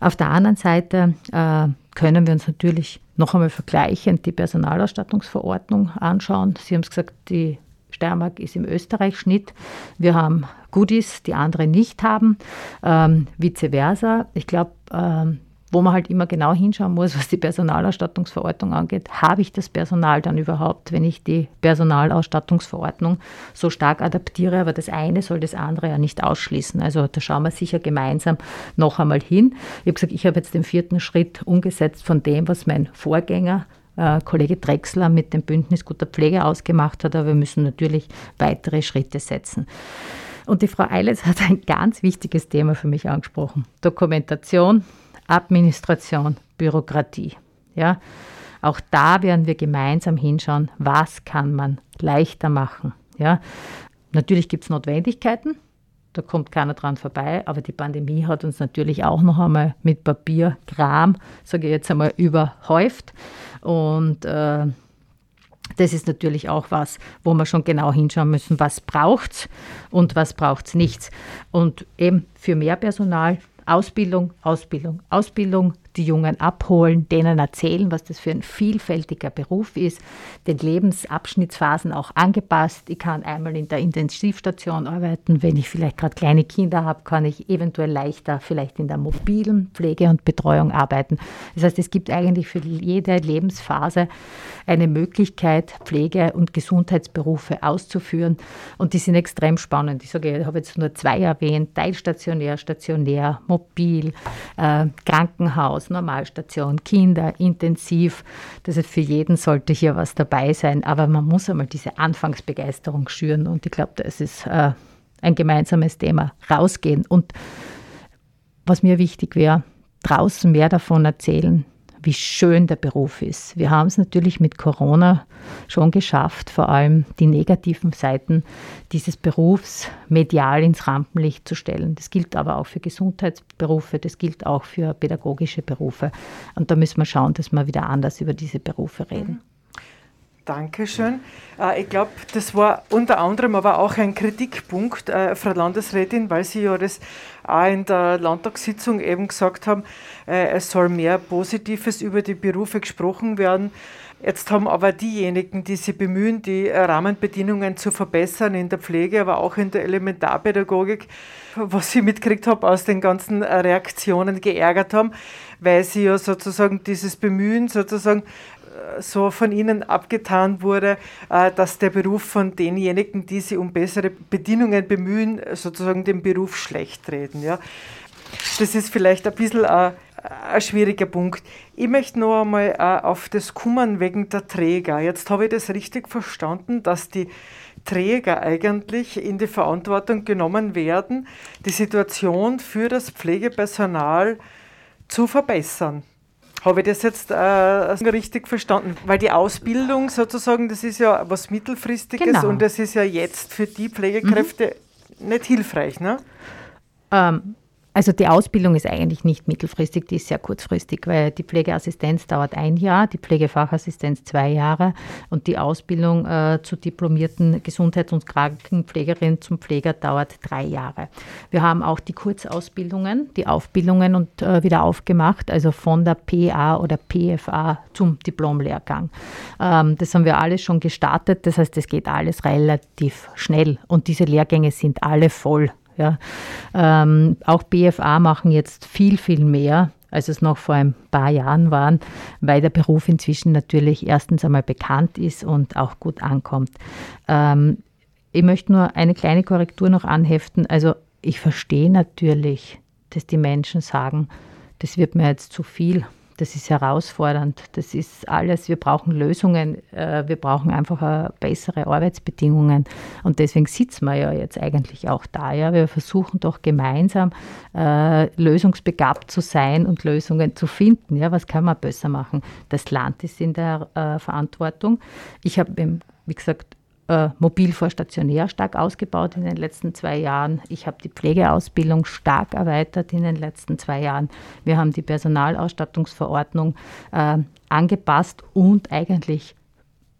Auf der anderen Seite äh, können wir uns natürlich noch einmal vergleichend die Personalausstattungsverordnung anschauen. Sie haben es gesagt, die Steiermark ist im Österreich-Schnitt. Wir haben Goodies, die andere nicht haben, ähm, vice versa. Ich glaube, ähm, wo man halt immer genau hinschauen muss, was die Personalausstattungsverordnung angeht, habe ich das Personal dann überhaupt, wenn ich die Personalausstattungsverordnung so stark adaptiere, aber das eine soll das andere ja nicht ausschließen. Also da schauen wir sicher gemeinsam noch einmal hin. Ich habe gesagt, ich habe jetzt den vierten Schritt umgesetzt von dem, was mein Vorgänger Kollege Drechsler mit dem Bündnis guter Pflege ausgemacht hat, aber wir müssen natürlich weitere Schritte setzen. Und die Frau Eilers hat ein ganz wichtiges Thema für mich angesprochen. Dokumentation, Administration, Bürokratie. Ja, auch da werden wir gemeinsam hinschauen, was kann man leichter machen. Ja, natürlich gibt es Notwendigkeiten, da kommt keiner dran vorbei, aber die Pandemie hat uns natürlich auch noch einmal mit Papierkram, sage ich jetzt einmal, überhäuft. Und äh, das ist natürlich auch was, wo wir schon genau hinschauen müssen, was braucht es und was braucht es nicht. Und eben für mehr Personal Ausbildung, Ausbildung, Ausbildung, die Jungen abholen, denen erzählen, was das für ein vielfältiger Beruf ist, den Lebensabschnittsphasen auch angepasst. Ich kann einmal in der Intensivstation arbeiten, wenn ich vielleicht gerade kleine Kinder habe, kann ich eventuell leichter vielleicht in der mobilen Pflege und Betreuung arbeiten. Das heißt, es gibt eigentlich für jede Lebensphase eine Möglichkeit, Pflege- und Gesundheitsberufe auszuführen und die sind extrem spannend. Ich sage, ich habe jetzt nur zwei erwähnt, teilstationär, stationär, mobil, äh, Krankenhaus, Normalstation, Kinder, intensiv. Das heißt, für jeden sollte hier was dabei sein. Aber man muss einmal diese Anfangsbegeisterung schüren. Und ich glaube, das ist äh, ein gemeinsames Thema. Rausgehen. Und was mir wichtig wäre, draußen mehr davon erzählen, wie schön der Beruf ist. Wir haben es natürlich mit Corona schon geschafft, vor allem die negativen Seiten dieses Berufs medial ins Rampenlicht zu stellen. Das gilt aber auch für Gesundheitsberufe, das gilt auch für pädagogische Berufe. Und da müssen wir schauen, dass wir wieder anders über diese Berufe reden. Dankeschön. Äh, ich glaube, das war unter anderem aber auch ein Kritikpunkt, äh, Frau Landesrätin, weil Sie ja das auch in der Landtagssitzung eben gesagt haben, äh, es soll mehr Positives über die Berufe gesprochen werden. Jetzt haben aber diejenigen, die sich bemühen, die Rahmenbedingungen zu verbessern in der Pflege, aber auch in der Elementarpädagogik, was ich mitgekriegt habe aus den ganzen Reaktionen geärgert haben, weil sie ja sozusagen dieses Bemühen sozusagen so von Ihnen abgetan wurde, äh, dass der Beruf von denjenigen, die sich um bessere Bedingungen bemühen, sozusagen den Beruf schlecht reden. Ja. Das ist vielleicht ein bisschen ein, ein schwieriger Punkt. Ich möchte noch einmal äh, auf das Kummern wegen der Träger. Jetzt habe ich das richtig verstanden, dass die Träger eigentlich in die Verantwortung genommen werden, die Situation für das Pflegepersonal zu verbessern. Habe ich das jetzt äh, richtig verstanden? Weil die Ausbildung sozusagen, das ist ja was Mittelfristiges genau. und das ist ja jetzt für die Pflegekräfte mhm. nicht hilfreich, ne? Ähm, also die Ausbildung ist eigentlich nicht mittelfristig, die ist sehr kurzfristig, weil die Pflegeassistenz dauert ein Jahr, die Pflegefachassistenz zwei Jahre und die Ausbildung äh, zur diplomierten Gesundheits- und Krankenpflegerin zum Pfleger dauert drei Jahre. Wir haben auch die Kurzausbildungen, die Aufbildungen und äh, wieder aufgemacht, also von der PA oder PFA zum Diplomlehrgang. Ähm, das haben wir alles schon gestartet, das heißt, es geht alles relativ schnell und diese Lehrgänge sind alle voll. Ja. Ähm, auch BFA machen jetzt viel, viel mehr, als es noch vor ein paar Jahren waren, weil der Beruf inzwischen natürlich erstens einmal bekannt ist und auch gut ankommt. Ähm, ich möchte nur eine kleine Korrektur noch anheften. Also ich verstehe natürlich, dass die Menschen sagen, das wird mir jetzt zu viel das ist herausfordernd. Das ist alles, wir brauchen Lösungen, äh, wir brauchen einfach äh, bessere Arbeitsbedingungen. Und deswegen sitzen wir ja jetzt eigentlich auch da. Ja? Wir versuchen doch gemeinsam äh, lösungsbegabt zu sein und Lösungen zu finden. Ja? Was kann man besser machen? Das Land ist in der Verantwortung. Ich habe, wie gesagt, äh, mobil vor stationär stark ausgebaut in den letzten zwei Jahren. Ich habe die Pflegeausbildung stark erweitert in den letzten zwei Jahren. Wir haben die Personalausstattungsverordnung äh, angepasst und eigentlich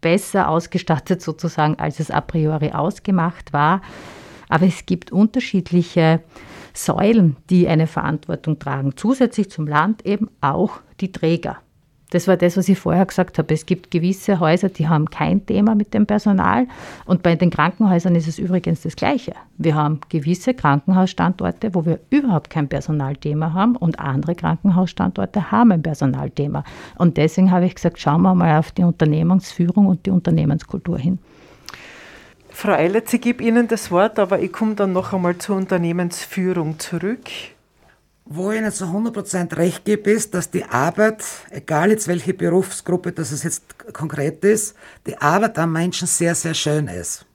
besser ausgestattet sozusagen, als es a priori ausgemacht war. Aber es gibt unterschiedliche Säulen, die eine Verantwortung tragen. Zusätzlich zum Land eben auch die Träger. Das war das, was ich vorher gesagt habe. Es gibt gewisse Häuser, die haben kein Thema mit dem Personal. Und bei den Krankenhäusern ist es übrigens das Gleiche. Wir haben gewisse Krankenhausstandorte, wo wir überhaupt kein Personalthema haben und andere Krankenhausstandorte haben ein Personalthema. Und deswegen habe ich gesagt, schauen wir mal auf die Unternehmensführung und die Unternehmenskultur hin. Frau Eilert, ich gebe Ihnen das Wort, aber ich komme dann noch einmal zur Unternehmensführung zurück. Wo ich Ihnen zu 100% recht gebe, ist, dass die Arbeit, egal jetzt welche Berufsgruppe das jetzt konkret ist, die Arbeit am Menschen sehr, sehr schön ist.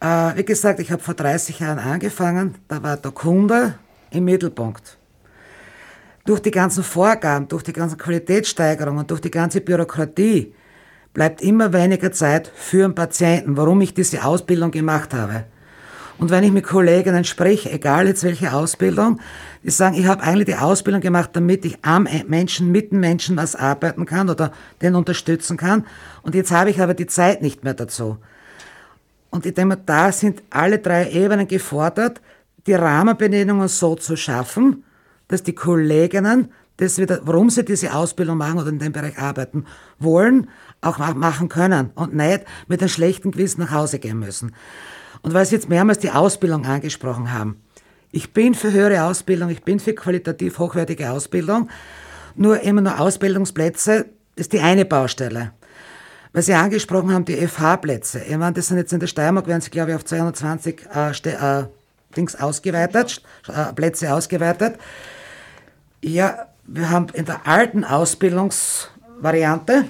Äh, wie gesagt, ich habe vor 30 Jahren angefangen, da war der Kunde im Mittelpunkt. Durch die ganzen Vorgaben, durch die ganzen Qualitätssteigerungen, durch die ganze Bürokratie bleibt immer weniger Zeit für den Patienten, warum ich diese Ausbildung gemacht habe. Und wenn ich mit Kolleginnen spreche, egal jetzt welche Ausbildung, die sagen, ich habe eigentlich die Ausbildung gemacht, damit ich am Menschen, mit dem Menschen was arbeiten kann oder den unterstützen kann. Und jetzt habe ich aber die Zeit nicht mehr dazu. Und ich denke, da sind alle drei Ebenen gefordert, die Rahmenbedingungen so zu schaffen, dass die Kolleginnen das wieder, warum sie diese Ausbildung machen oder in dem Bereich arbeiten wollen, auch machen können und nicht mit einem schlechten Gewissen nach Hause gehen müssen. Und weil Sie jetzt mehrmals die Ausbildung angesprochen haben. Ich bin für höhere Ausbildung, ich bin für qualitativ hochwertige Ausbildung. Nur immer nur Ausbildungsplätze ist die eine Baustelle. Weil Sie angesprochen haben, die FH-Plätze. Ich meine, das sind jetzt in der Steiermark, werden sie, glaube ich, auf 220 äh, äh, Dings ausgeweitet, äh, Plätze ausgeweitet. Ja, wir haben in der alten Ausbildungsvariante,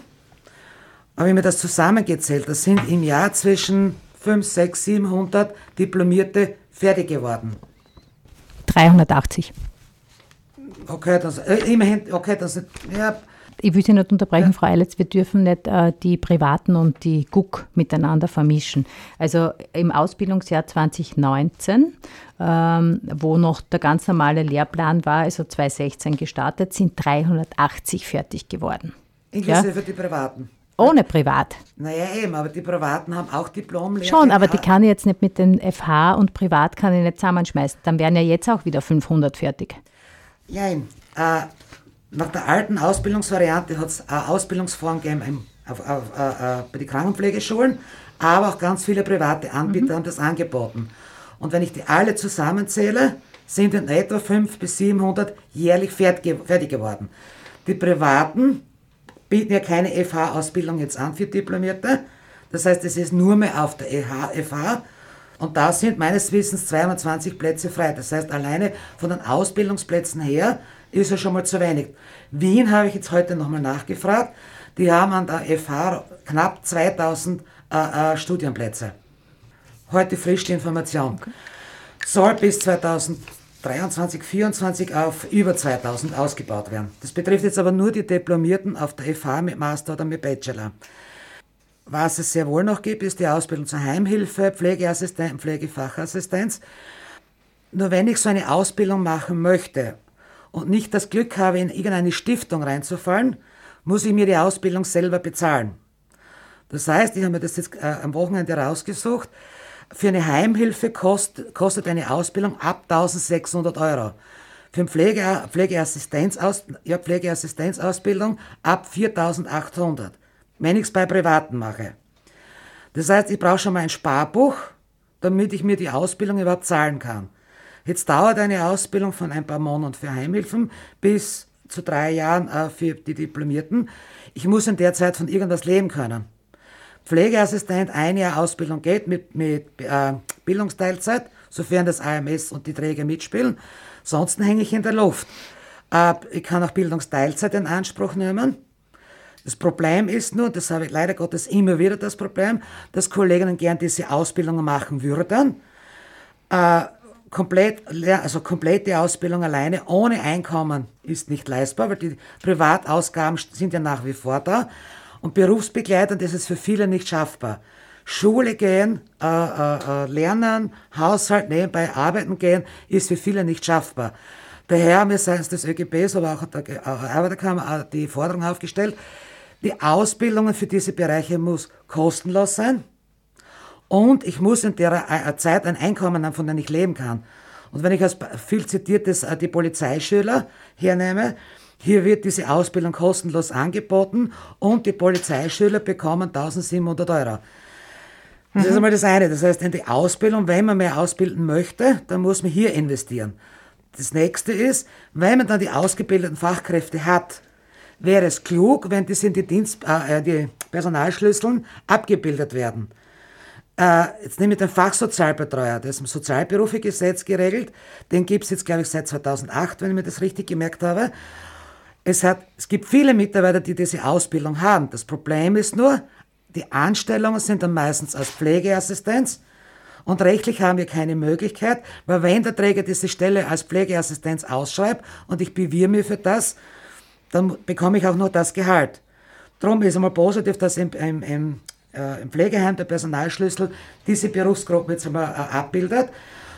habe ich mir das zusammengezählt, das sind im Jahr zwischen 5, 6, 700 Diplomierte fertig geworden. 380. Okay, das, äh, immerhin, okay, das, ja. Ich will Sie nicht unterbrechen, ja. Frau Eilitz, wir dürfen nicht äh, die Privaten und die GUK miteinander vermischen. Also im Ausbildungsjahr 2019, ähm, wo noch der ganz normale Lehrplan war, also 2016 gestartet, sind 380 fertig geworden. Inklusive ja? die Privaten. Ohne privat. Naja, eben, aber die Privaten haben auch Diplomlehrer. Schon, aber die kann ich jetzt nicht mit den FH und privat kann ich nicht zusammenschmeißen. Dann wären ja jetzt auch wieder 500 fertig. Nein, äh, nach der alten Ausbildungsvariante hat es eine Ausbildungsform gegeben im, auf, auf, äh, äh, bei den Krankenpflegeschulen, aber auch ganz viele private Anbieter mhm. haben das angeboten. Und wenn ich die alle zusammenzähle, sind in etwa 500 bis 700 jährlich fertig geworden. Die privaten bieten ja keine FH-Ausbildung jetzt an für Diplomierte. Das heißt, es ist nur mehr auf der EH, FH. Und da sind meines Wissens 220 Plätze frei. Das heißt, alleine von den Ausbildungsplätzen her ist ja schon mal zu wenig. Wien habe ich jetzt heute nochmal nachgefragt. Die haben an der FH knapp 2000 äh, äh, Studienplätze. Heute frisch die Information. Okay. Soll bis 2023, 2024 auf über 2000 ausgebaut werden. Das betrifft jetzt aber nur die Diplomierten auf der FH mit Master oder mit Bachelor. Was es sehr wohl noch gibt, ist die Ausbildung zur Heimhilfe, Pflegeassistent, Pflegefachassistenz. Nur wenn ich so eine Ausbildung machen möchte und nicht das Glück habe, in irgendeine Stiftung reinzufallen, muss ich mir die Ausbildung selber bezahlen. Das heißt, ich habe mir das jetzt äh, am Wochenende rausgesucht, für eine Heimhilfe kost, kostet eine Ausbildung ab 1600 Euro. Für eine Pflege, Pflegeassistenzaus, ja, Pflegeassistenzausbildung ab 4800, wenn ich es bei Privaten mache. Das heißt, ich brauche schon mal ein Sparbuch, damit ich mir die Ausbildung überhaupt zahlen kann. Jetzt dauert eine Ausbildung von ein paar Monaten für Heimhilfen bis zu drei Jahren äh, für die Diplomierten. Ich muss in der Zeit von irgendwas leben können. Pflegeassistent, ein Jahr Ausbildung geht mit, mit äh, Bildungsteilzeit, sofern das AMS und die Träger mitspielen. Sonst hänge ich in der Luft. Äh, ich kann auch Bildungsteilzeit in Anspruch nehmen. Das Problem ist nur, das habe ich leider Gottes immer wieder das Problem, dass Kolleginnen gern diese Ausbildungen machen würden. Äh, komplett, also komplette Ausbildung alleine ohne Einkommen ist nicht leistbar, weil die Privatausgaben sind ja nach wie vor da. Und berufsbegleitend ist es für viele nicht schaffbar. Schule gehen, äh, äh, äh, lernen, Haushalt nebenbei arbeiten gehen, ist für viele nicht schaffbar. Daher haben wir seitens des ÖGBs, aber auch der äh, Arbeiterkammer die Forderung aufgestellt, die Ausbildungen für diese Bereiche muss kostenlos sein und ich muss in der äh, Zeit ein Einkommen haben, von dem ich leben kann. Und wenn ich als viel zitiertes die Polizeischüler hernehme, hier wird diese Ausbildung kostenlos angeboten und die Polizeischüler bekommen 1700 Euro. Das mhm. ist einmal das eine. Das heißt, in die Ausbildung, wenn man mehr ausbilden möchte, dann muss man hier investieren. Das nächste ist, wenn man dann die ausgebildeten Fachkräfte hat, wäre es klug, wenn das in die, Dienst, äh, äh die Personalschlüsseln abgebildet werden. Äh, jetzt nehme ich den Fachsozialbetreuer, der ist im Sozialberufegesetz geregelt. Den gibt es jetzt, glaube ich, seit 2008, wenn ich mir das richtig gemerkt habe. Es, hat, es gibt viele Mitarbeiter, die diese Ausbildung haben. Das Problem ist nur, die Anstellungen sind dann meistens als Pflegeassistenz und rechtlich haben wir keine Möglichkeit, weil wenn der Träger diese Stelle als Pflegeassistenz ausschreibt und ich bewirre mich für das, dann bekomme ich auch nur das Gehalt. Darum ist einmal positiv, dass im, im, im, äh, im Pflegeheim der Personalschlüssel diese Berufsgruppe jetzt einmal äh, abbildet.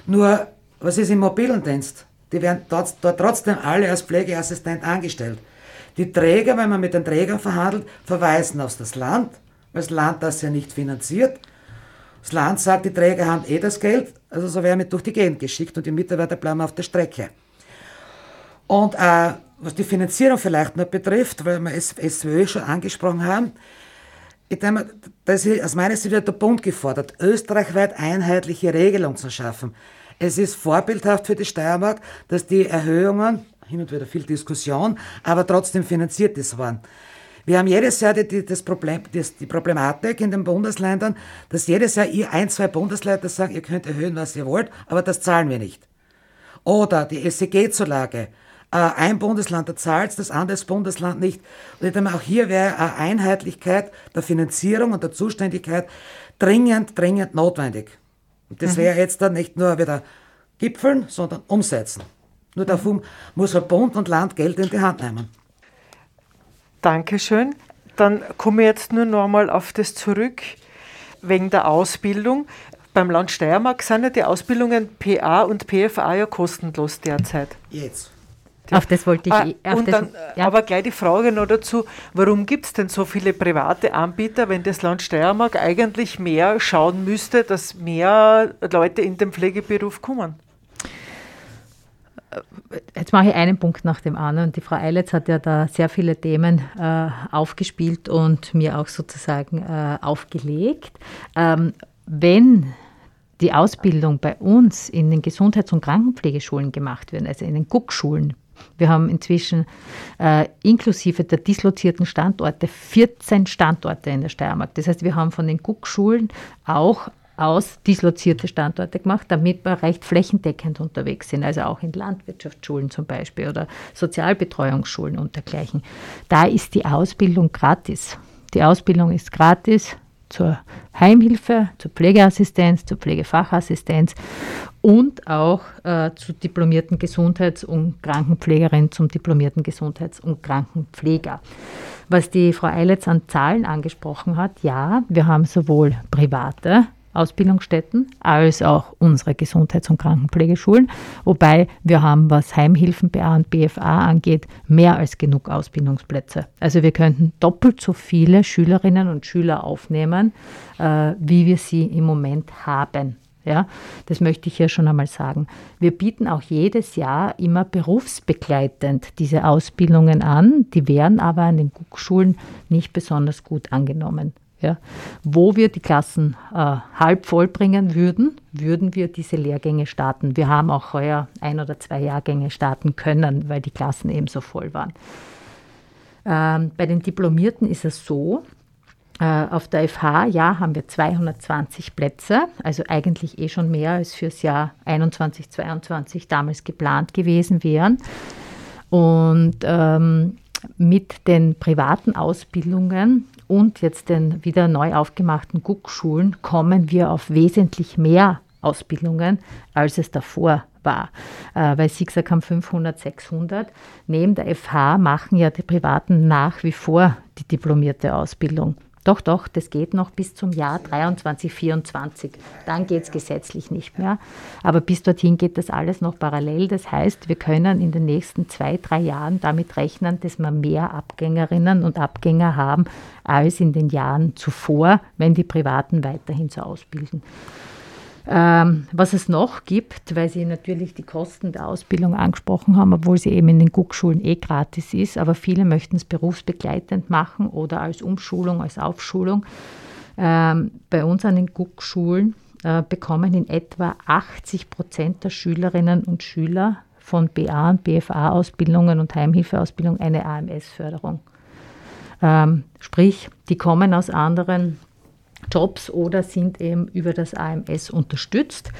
Nur, was ist im mobilen Dienst? Die werden dort, dort trotzdem alle als Pflegeassistent angestellt. Die Träger, wenn man mit den Trägern verhandelt, verweisen auf das Land, weil das Land das ja nicht finanziert. Das Land sagt, die Träger haben eh das Geld, also so werden wir durch die Gegend geschickt und die Mitarbeiter bleiben auf der Strecke. Und äh, was die Finanzierung vielleicht noch betrifft, weil wir es SWÖ schon angesprochen haben, ich denke, das ist aus meiner Sicht der Bund gefordert, österreichweit einheitliche Regelungen zu schaffen. Es ist vorbildhaft für die Steiermark, dass die Erhöhungen, hin und wieder viel Diskussion, aber trotzdem finanziert ist waren. Wir haben jedes Jahr die, das Problem, das, die Problematik in den Bundesländern, dass jedes Jahr ihr ein, zwei Bundesländer sagen, ihr könnt erhöhen, was ihr wollt, aber das zahlen wir nicht. Oder die SEG-Zulage. Äh, ein Bundesland zahlt das andere Bundesland nicht. Und auch hier wäre eine Einheitlichkeit der Finanzierung und der Zuständigkeit dringend, dringend notwendig. Und das wäre jetzt dann nicht nur wieder gipfeln, sondern umsetzen. Nur dafür mhm. muss ein Bund und Land Geld in die Hand nehmen. Dankeschön. Dann komme ich jetzt nur noch mal auf das zurück, wegen der Ausbildung. Beim Land Steiermark sind ja die Ausbildungen PA und PFA ja kostenlos derzeit. Jetzt. Auf das wollte ich ah, eh. Und dann, ja. Aber gleich die Frage noch dazu, warum gibt es denn so viele private Anbieter, wenn das Land Steiermark eigentlich mehr schauen müsste, dass mehr Leute in den Pflegeberuf kommen? Jetzt mache ich einen Punkt nach dem anderen. Die Frau Eiletz hat ja da sehr viele Themen äh, aufgespielt und mir auch sozusagen äh, aufgelegt. Ähm, wenn die Ausbildung bei uns in den Gesundheits- und Krankenpflegeschulen gemacht wird, also in den Guckschulen, wir haben inzwischen äh, inklusive der dislozierten Standorte 14 Standorte in der Steiermark. Das heißt, wir haben von den Guckschulen auch aus dislozierte Standorte gemacht, damit wir recht flächendeckend unterwegs sind, also auch in Landwirtschaftsschulen zum Beispiel oder Sozialbetreuungsschulen und dergleichen. Da ist die Ausbildung gratis. Die Ausbildung ist gratis zur Heimhilfe, zur Pflegeassistenz, zur Pflegefachassistenz und auch äh, zu diplomierten Gesundheits- und Krankenpflegerin, zum diplomierten Gesundheits- und Krankenpfleger. Was die Frau Eiletz an Zahlen angesprochen hat, ja, wir haben sowohl private Ausbildungsstätten als auch unsere Gesundheits- und Krankenpflegeschulen. Wobei wir haben, was Heimhilfen BA und BFA angeht, mehr als genug Ausbildungsplätze. Also wir könnten doppelt so viele Schülerinnen und Schüler aufnehmen, äh, wie wir sie im Moment haben. Ja, das möchte ich hier schon einmal sagen. Wir bieten auch jedes Jahr immer berufsbegleitend diese Ausbildungen an. Die werden aber an den Guckschulen nicht besonders gut angenommen. Ja. Wo wir die Klassen äh, halb voll bringen würden, würden wir diese Lehrgänge starten. Wir haben auch heuer ein oder zwei Jahrgänge starten können, weil die Klassen eben so voll waren. Ähm, bei den Diplomierten ist es so, äh, auf der FH, ja, haben wir 220 Plätze, also eigentlich eh schon mehr als fürs Jahr 21, 22 damals geplant gewesen wären. Und ähm, mit den privaten Ausbildungen und jetzt den wieder neu aufgemachten Guckschulen kommen wir auf wesentlich mehr Ausbildungen, als es davor war. Äh, weil Sie gesagt haben, 500, 600. Neben der FH machen ja die Privaten nach wie vor die diplomierte Ausbildung. Doch, doch, das geht noch bis zum Jahr 23, 24. Dann geht es gesetzlich nicht mehr. Aber bis dorthin geht das alles noch parallel. Das heißt, wir können in den nächsten zwei, drei Jahren damit rechnen, dass wir mehr Abgängerinnen und Abgänger haben als in den Jahren zuvor, wenn die Privaten weiterhin so ausbilden. Ähm, was es noch gibt, weil Sie natürlich die Kosten der Ausbildung angesprochen haben, obwohl sie eben in den Guckschulen eh gratis ist, aber viele möchten es berufsbegleitend machen oder als Umschulung, als Aufschulung. Ähm, bei uns an den Guckschulen äh, bekommen in etwa 80 Prozent der Schülerinnen und Schüler von BA und BFA-Ausbildungen und Heimhilfeausbildung eine AMS-Förderung. Ähm, sprich, die kommen aus anderen Jobs oder sind eben über das AMS unterstützt.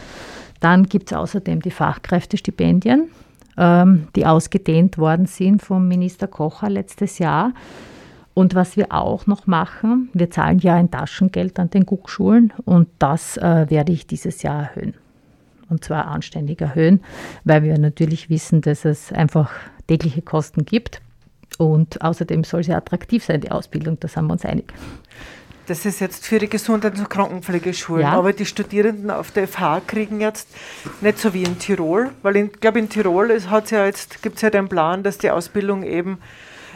Dann gibt es außerdem die Fachkräftestipendien, ähm, die ausgedehnt worden sind vom Minister Kocher letztes Jahr. Und was wir auch noch machen, wir zahlen ja ein Taschengeld an den Guckschulen und das äh, werde ich dieses Jahr erhöhen. Und zwar anständig erhöhen, weil wir natürlich wissen, dass es einfach tägliche Kosten gibt. Und außerdem soll sie attraktiv sein, die Ausbildung, da sind wir uns einig. Das ist jetzt für die Gesundheits- und Krankenpflegeschulen. Ja. Aber die Studierenden auf der FH kriegen jetzt nicht so wie in Tirol, weil ich glaube, in Tirol ja gibt es ja den Plan, dass die Ausbildung eben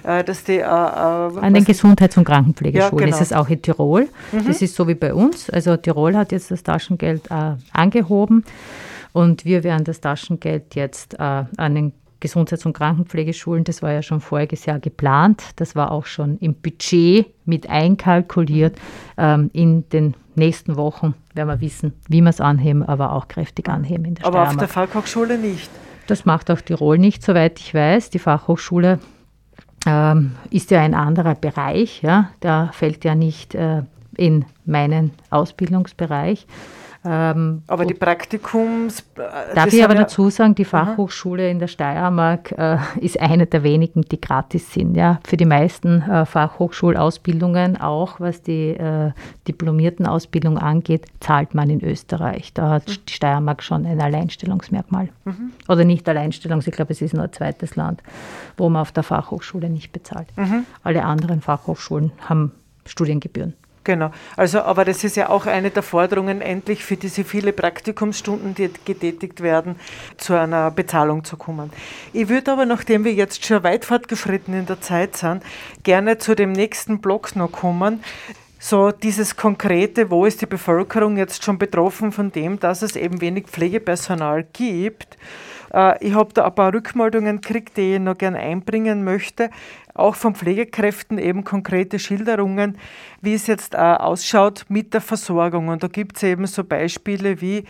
äh, dass die, äh, äh An den Gesundheits- und Krankenpflegeschulen ja, genau. ist es auch in Tirol. Mhm. Das ist so wie bei uns. Also Tirol hat jetzt das Taschengeld äh, angehoben und wir werden das Taschengeld jetzt äh, an den Gesundheits- und Krankenpflegeschulen, das war ja schon voriges Jahr geplant, das war auch schon im Budget mit einkalkuliert. Ähm, in den nächsten Wochen werden wir wissen, wie wir es anheben, aber auch kräftig anheben in der Aber auf der Fachhochschule nicht? Das macht auch Tirol nicht, soweit ich weiß. Die Fachhochschule ähm, ist ja ein anderer Bereich, ja? der fällt ja nicht äh, in meinen Ausbildungsbereich. Ähm, aber die Praktikums. Äh, darf ich aber ja dazu sagen, die Fachhochschule in der Steiermark äh, ist eine der wenigen, die gratis sind. Ja. Für die meisten äh, Fachhochschulausbildungen, auch was die äh, diplomierten Ausbildung angeht, zahlt man in Österreich. Da hat mhm. die Steiermark schon ein Alleinstellungsmerkmal. Mhm. Oder nicht Alleinstellungs, ich glaube, es ist nur ein zweites Land, wo man auf der Fachhochschule nicht bezahlt. Mhm. Alle anderen Fachhochschulen haben Studiengebühren. Genau. Also, aber das ist ja auch eine der Forderungen, endlich für diese viele Praktikumsstunden, die getätigt werden, zu einer Bezahlung zu kommen. Ich würde aber, nachdem wir jetzt schon weit fortgeschritten in der Zeit sind, gerne zu dem nächsten Block noch kommen. So dieses konkrete, wo ist die Bevölkerung jetzt schon betroffen von dem, dass es eben wenig Pflegepersonal gibt. Äh, ich habe da ein paar Rückmeldungen gekriegt, die ich noch gerne einbringen möchte auch von Pflegekräften eben konkrete Schilderungen, wie es jetzt äh, ausschaut mit der Versorgung. Und da gibt es eben so Beispiele wie,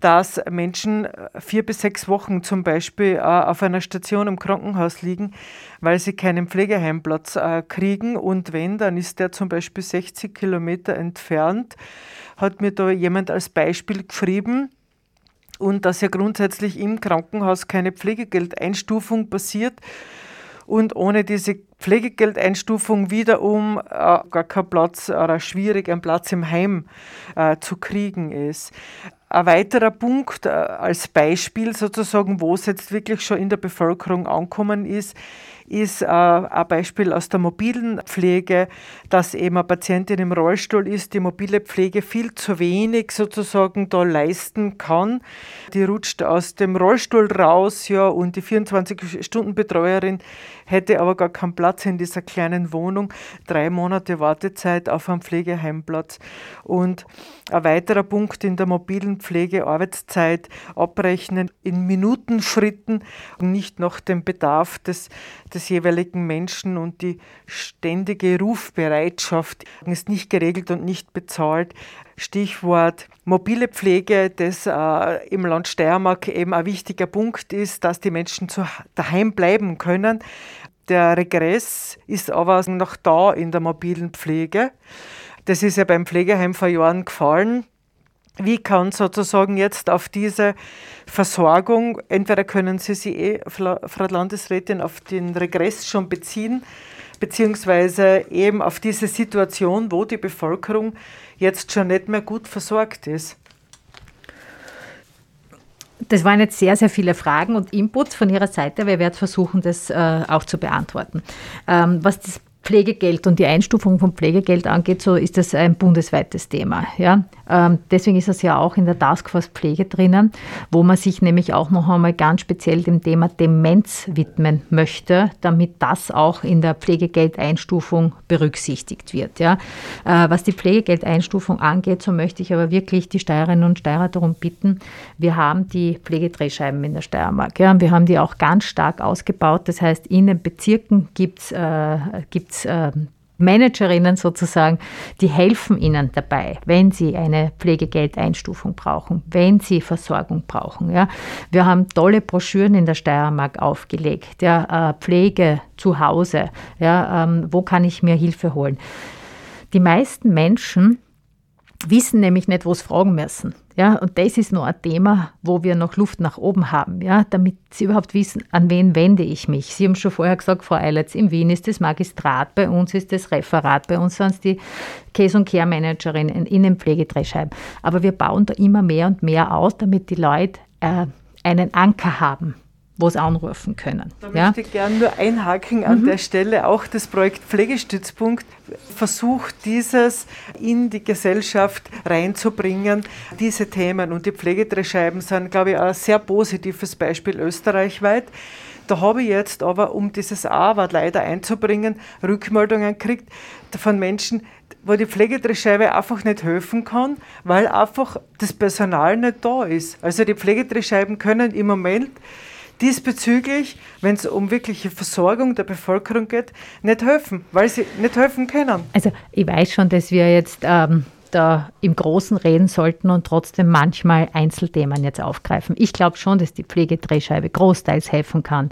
dass Menschen äh, vier bis sechs Wochen zum Beispiel äh, auf einer Station im Krankenhaus liegen, weil sie keinen Pflegeheimplatz kriegen. Und wenn, dann ist der zum Beispiel 60 Kilometer entfernt, hat mir da jemand als Beispiel geschrieben, und dass ja grundsätzlich im Krankenhaus keine Pflegegeldeinstufung passiert und ohne diese Pflegegeldeinstufung wiederum äh, gar kein Platz oder schwierig ein Platz im Heim äh, zu kriegen ist. Ein weiterer Punkt äh, als Beispiel sozusagen, wo es jetzt wirklich schon in der Bevölkerung ankommen ist, ist äh, ein Beispiel aus der mobilen Pflege, dass eben eine Patientin im Rollstuhl ist, die mobile Pflege viel zu wenig sozusagen da leisten kann. Die rutscht aus dem Rollstuhl raus, ja, und die 24-Stunden-Betreuerin hätte aber gar keinen Platz in dieser kleinen Wohnung. Drei Monate Wartezeit auf einen Pflegeheimplatz. Und ein weiterer Punkt in der mobilen Pflege, Arbeitszeit abrechnen in Minutenschritten und nicht nach dem Bedarf des, des jeweiligen Menschen und die ständige Rufbereitschaft ist nicht geregelt und nicht bezahlt. Stichwort mobile Pflege, das äh, im Land Steiermark eben ein wichtiger Punkt ist, dass die Menschen zu, daheim bleiben können. Der Regress ist aber noch da in der mobilen Pflege. Das ist ja beim Pflegeheim vor Jahren gefallen. Wie kann sozusagen jetzt auf diese Versorgung, entweder können Sie sich eh, Frau Landesrätin, auf den Regress schon beziehen, beziehungsweise eben auf diese Situation, wo die Bevölkerung jetzt schon nicht mehr gut versorgt ist? Das waren jetzt sehr, sehr viele Fragen und Inputs von Ihrer Seite. Wir werden versuchen, das äh, auch zu beantworten. Ähm, was das Pflegegeld und die Einstufung von Pflegegeld angeht, so ist das ein bundesweites Thema. Ja? Ähm, deswegen ist es ja auch in der Taskforce Pflege drinnen, wo man sich nämlich auch noch einmal ganz speziell dem Thema Demenz widmen möchte, damit das auch in der Pflegegeldeinstufung berücksichtigt wird. Ja? Äh, was die Pflegegeldeinstufung angeht, so möchte ich aber wirklich die Steirerinnen und Steirer darum bitten, wir haben die Pflegedrehscheiben in der Steiermark. Ja? Wir haben die auch ganz stark ausgebaut. Das heißt, in den Bezirken gibt es äh, äh, Managerinnen sozusagen, die helfen ihnen dabei, wenn sie eine Pflegegeldeinstufung brauchen, wenn sie Versorgung brauchen. Ja. Wir haben tolle Broschüren in der Steiermark aufgelegt, ja, äh, Pflege zu Hause, ja, ähm, wo kann ich mir Hilfe holen. Die meisten Menschen wissen nämlich nicht, wo sie fragen müssen. Ja, und das ist noch ein Thema, wo wir noch Luft nach oben haben, ja, damit Sie überhaupt wissen, an wen wende ich mich. Sie haben schon vorher gesagt, Frau Eilertz, in Wien ist das Magistrat, bei uns ist das Referat, bei uns sind es die Case- und Care-Managerin in Innenpflegedrehscheiben. Aber wir bauen da immer mehr und mehr aus, damit die Leute äh, einen Anker haben wo sie anrufen können. Da ja? möchte ich gerne nur einhaken an mhm. der Stelle. Auch das Projekt Pflegestützpunkt versucht, dieses in die Gesellschaft reinzubringen, diese Themen. Und die Pflegedrehscheiben sind, glaube ich, ein sehr positives Beispiel österreichweit. Da habe ich jetzt aber, um dieses Aber leider einzubringen, Rückmeldungen gekriegt von Menschen, wo die Pflegedrehscheibe einfach nicht helfen kann, weil einfach das Personal nicht da ist. Also die Pflegedrehscheiben können im Moment diesbezüglich, wenn es um wirkliche Versorgung der Bevölkerung geht, nicht helfen, weil sie nicht helfen können. Also ich weiß schon, dass wir jetzt ähm, da im Großen reden sollten und trotzdem manchmal Einzelthemen jetzt aufgreifen. Ich glaube schon, dass die Pflegedrehscheibe großteils helfen kann,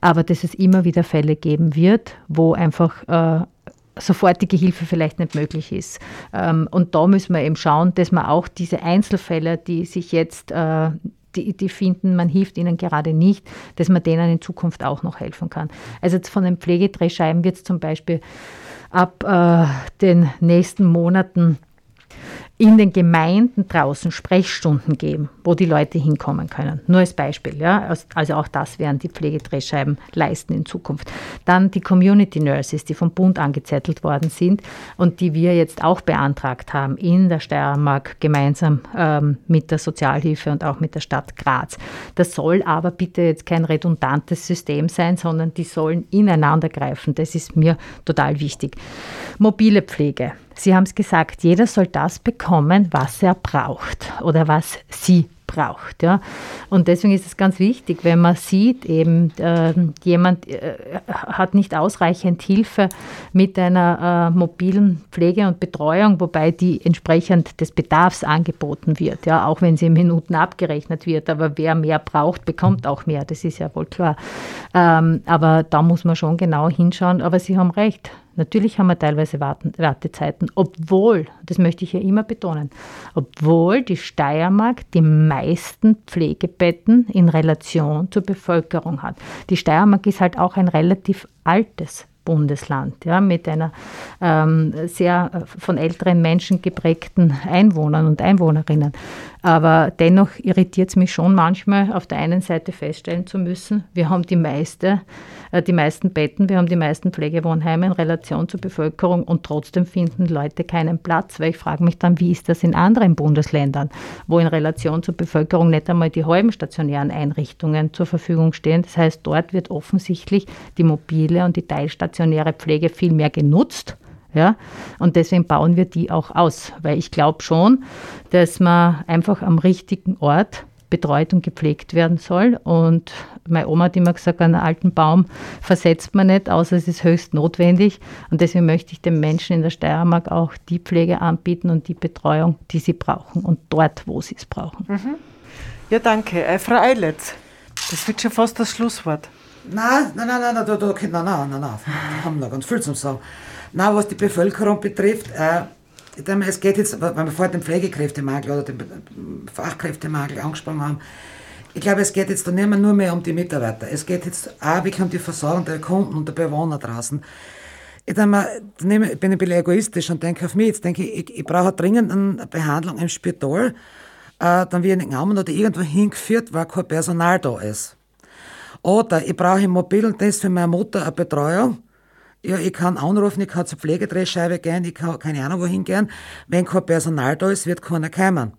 aber dass es immer wieder Fälle geben wird, wo einfach äh, sofortige Hilfe vielleicht nicht möglich ist. Ähm, und da müssen wir eben schauen, dass man auch diese Einzelfälle, die sich jetzt äh, die, die finden, man hilft ihnen gerade nicht, dass man denen in Zukunft auch noch helfen kann. Also jetzt von den Pflegedrehscheiben wird es zum Beispiel ab äh, den nächsten Monaten in den Gemeinden draußen Sprechstunden geben, wo die Leute hinkommen können. Nur als Beispiel, ja. Also auch das werden die Pflegedrehscheiben leisten in Zukunft. Dann die Community Nurses, die vom Bund angezettelt worden sind und die wir jetzt auch beantragt haben in der Steiermark gemeinsam ähm, mit der Sozialhilfe und auch mit der Stadt Graz. Das soll aber bitte jetzt kein redundantes System sein, sondern die sollen ineinander greifen. Das ist mir total wichtig. Mobile Pflege. Sie haben es gesagt, jeder soll das bekommen, was er braucht oder was sie braucht. Ja. Und deswegen ist es ganz wichtig, wenn man sieht, eben äh, jemand äh, hat nicht ausreichend Hilfe mit einer äh, mobilen Pflege und Betreuung, wobei die entsprechend des Bedarfs angeboten wird, ja, auch wenn sie in Minuten abgerechnet wird. Aber wer mehr braucht, bekommt auch mehr, das ist ja wohl klar. Ähm, aber da muss man schon genau hinschauen. Aber Sie haben recht, Natürlich haben wir teilweise Wartezeiten, obwohl, das möchte ich ja immer betonen, obwohl die Steiermark die meisten Pflegebetten in Relation zur Bevölkerung hat. Die Steiermark ist halt auch ein relativ altes Bundesland, ja, mit einer ähm, sehr äh, von älteren Menschen geprägten Einwohnern und Einwohnerinnen. Aber dennoch irritiert es mich schon manchmal, auf der einen Seite feststellen zu müssen, wir haben die, meiste, äh, die meisten Betten, wir haben die meisten Pflegewohnheime in Relation zur Bevölkerung und trotzdem finden Leute keinen Platz, weil ich frage mich dann, wie ist das in anderen Bundesländern, wo in Relation zur Bevölkerung nicht einmal die halben stationären Einrichtungen zur Verfügung stehen. Das heißt, dort wird offensichtlich die mobile und die teilstationäre Pflege viel mehr genutzt ja? Und deswegen bauen wir die auch aus, weil ich glaube schon, dass man einfach am richtigen Ort betreut und gepflegt werden soll. Und meine Oma hat immer gesagt, einen alten Baum versetzt man nicht, außer es ist höchst notwendig. Und deswegen möchte ich den Menschen in der Steiermark auch die Pflege anbieten und die Betreuung, die sie brauchen und dort, wo sie es brauchen. Mhm. Ja, danke. Äh, Frau Eilitz, das wird schon fast das Schlusswort. Nein, nein, nein, nein, nein, nein, nein, nein, nein, nein, wir haben noch ganz viel zu sagen. Na, was die Bevölkerung betrifft, äh, es geht jetzt, weil wir vorhin den Pflegekräftemangel oder den Fachkräftemangel angesprochen haben, ich glaube, es geht jetzt da nicht mehr nur mehr um die Mitarbeiter. Es geht jetzt auch wirklich um die Versorgung der Kunden und der Bewohner draußen. Ich, mal, ich bin ein bisschen egoistisch und denke auf mich. Jetzt denke ich, ich, ich brauche dringend eine Behandlung im Spital. Äh, dann wird ich genommen oder irgendwo hingeführt, weil kein Personal da ist. Oder ich brauche im mobilen Dienst für meine Mutter eine Betreuung ja, ich kann anrufen, ich kann zur Pflegedrehscheibe gehen, ich kann keine Ahnung wohin gehen. Wenn kein Personal da ist, wird keiner kommen.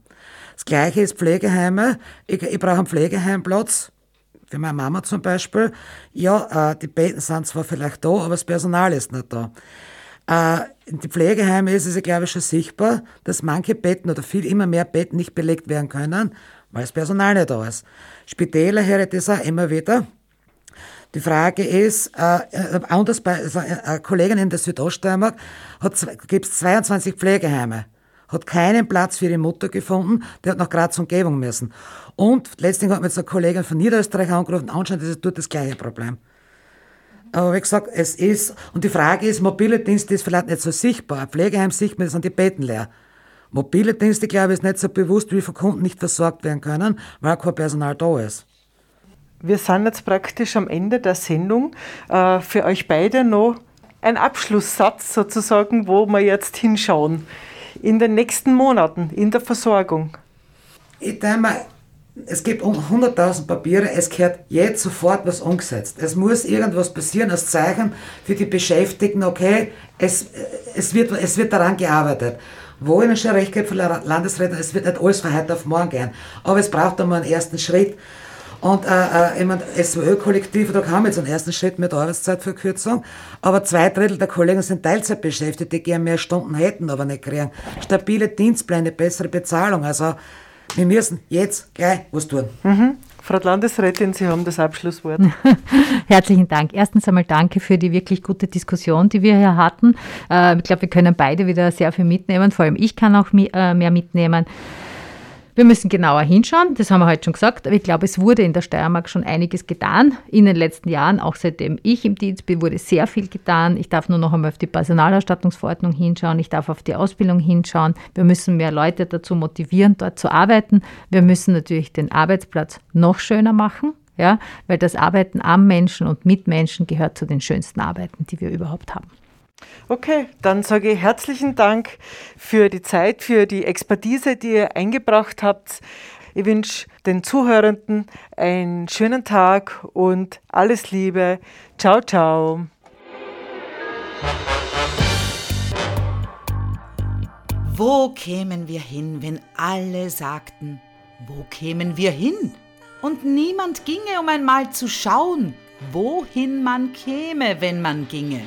Das Gleiche ist Pflegeheime. Ich, ich brauche einen Pflegeheimplatz. Für meine Mama zum Beispiel. Ja, äh, die Betten sind zwar vielleicht da, aber das Personal ist nicht da. Äh, in die Pflegeheime ist es, glaube ich, schon sichtbar, dass manche Betten oder viel immer mehr Betten nicht belegt werden können, weil das Personal nicht da ist. Spitäler höre ich das auch immer wieder. Die Frage ist, äh, äh anders bei also eine Kollegin in der Südoststeiermark gibt es 22 Pflegeheime, hat keinen Platz für ihre Mutter gefunden, die hat nach Graz Umgebung müssen. Und letztendlich hat mir jetzt eine Kollegin von Niederösterreich angerufen, anscheinend ist es dort das gleiche Problem. Aber wie gesagt, es ist, und die Frage ist, mobile Dienste ist vielleicht nicht so sichtbar. Ein Pflegeheim sieht man, sind die Betten leer. Mobile Dienste, glaube ich, ist nicht so bewusst, wie viele Kunden nicht versorgt werden können, weil kein Personal da ist. Wir sind jetzt praktisch am Ende der Sendung. Äh, für euch beide noch ein Abschlusssatz sozusagen, wo wir jetzt hinschauen. In den nächsten Monaten in der Versorgung. Ich denke mal, es gibt 100.000 Papiere, es gehört jetzt sofort was umgesetzt. Es muss irgendwas passieren als Zeichen für die Beschäftigten, okay, es, es, wird, es wird daran gearbeitet. Wo ich schon recht gebe Landesrätin, es wird nicht alles von heute auf morgen gehen, aber es braucht einmal einen ersten Schritt. Und äh, äh, ich mein, SWÖ-Kollektiv, da kam jetzt einen ersten Schritt mit Arbeitszeitverkürzung, aber zwei Drittel der Kollegen sind Teilzeit beschäftigt, die gerne mehr Stunden hätten, aber nicht kriegen. Stabile Dienstpläne, bessere Bezahlung. Also wir müssen jetzt gleich was tun. Mhm. Frau Landesrätin, Sie haben das Abschlusswort. [LAUGHS] Herzlichen Dank. Erstens einmal danke für die wirklich gute Diskussion, die wir hier hatten. Äh, ich glaube, wir können beide wieder sehr viel mitnehmen. Vor allem ich kann auch äh, mehr mitnehmen. Wir müssen genauer hinschauen, das haben wir heute schon gesagt, aber ich glaube, es wurde in der Steiermark schon einiges getan. In den letzten Jahren, auch seitdem ich im Dienst bin, wurde sehr viel getan. Ich darf nur noch einmal auf die Personalausstattungsverordnung hinschauen, ich darf auf die Ausbildung hinschauen. Wir müssen mehr Leute dazu motivieren, dort zu arbeiten. Wir müssen natürlich den Arbeitsplatz noch schöner machen. Ja, weil das Arbeiten am Menschen und mit Menschen gehört zu den schönsten Arbeiten, die wir überhaupt haben. Okay, dann sage ich herzlichen Dank für die Zeit, für die Expertise, die ihr eingebracht habt. Ich wünsche den Zuhörenden einen schönen Tag und alles Liebe. Ciao, ciao. Wo kämen wir hin, wenn alle sagten, wo kämen wir hin? Und niemand ginge, um einmal zu schauen, wohin man käme, wenn man ginge.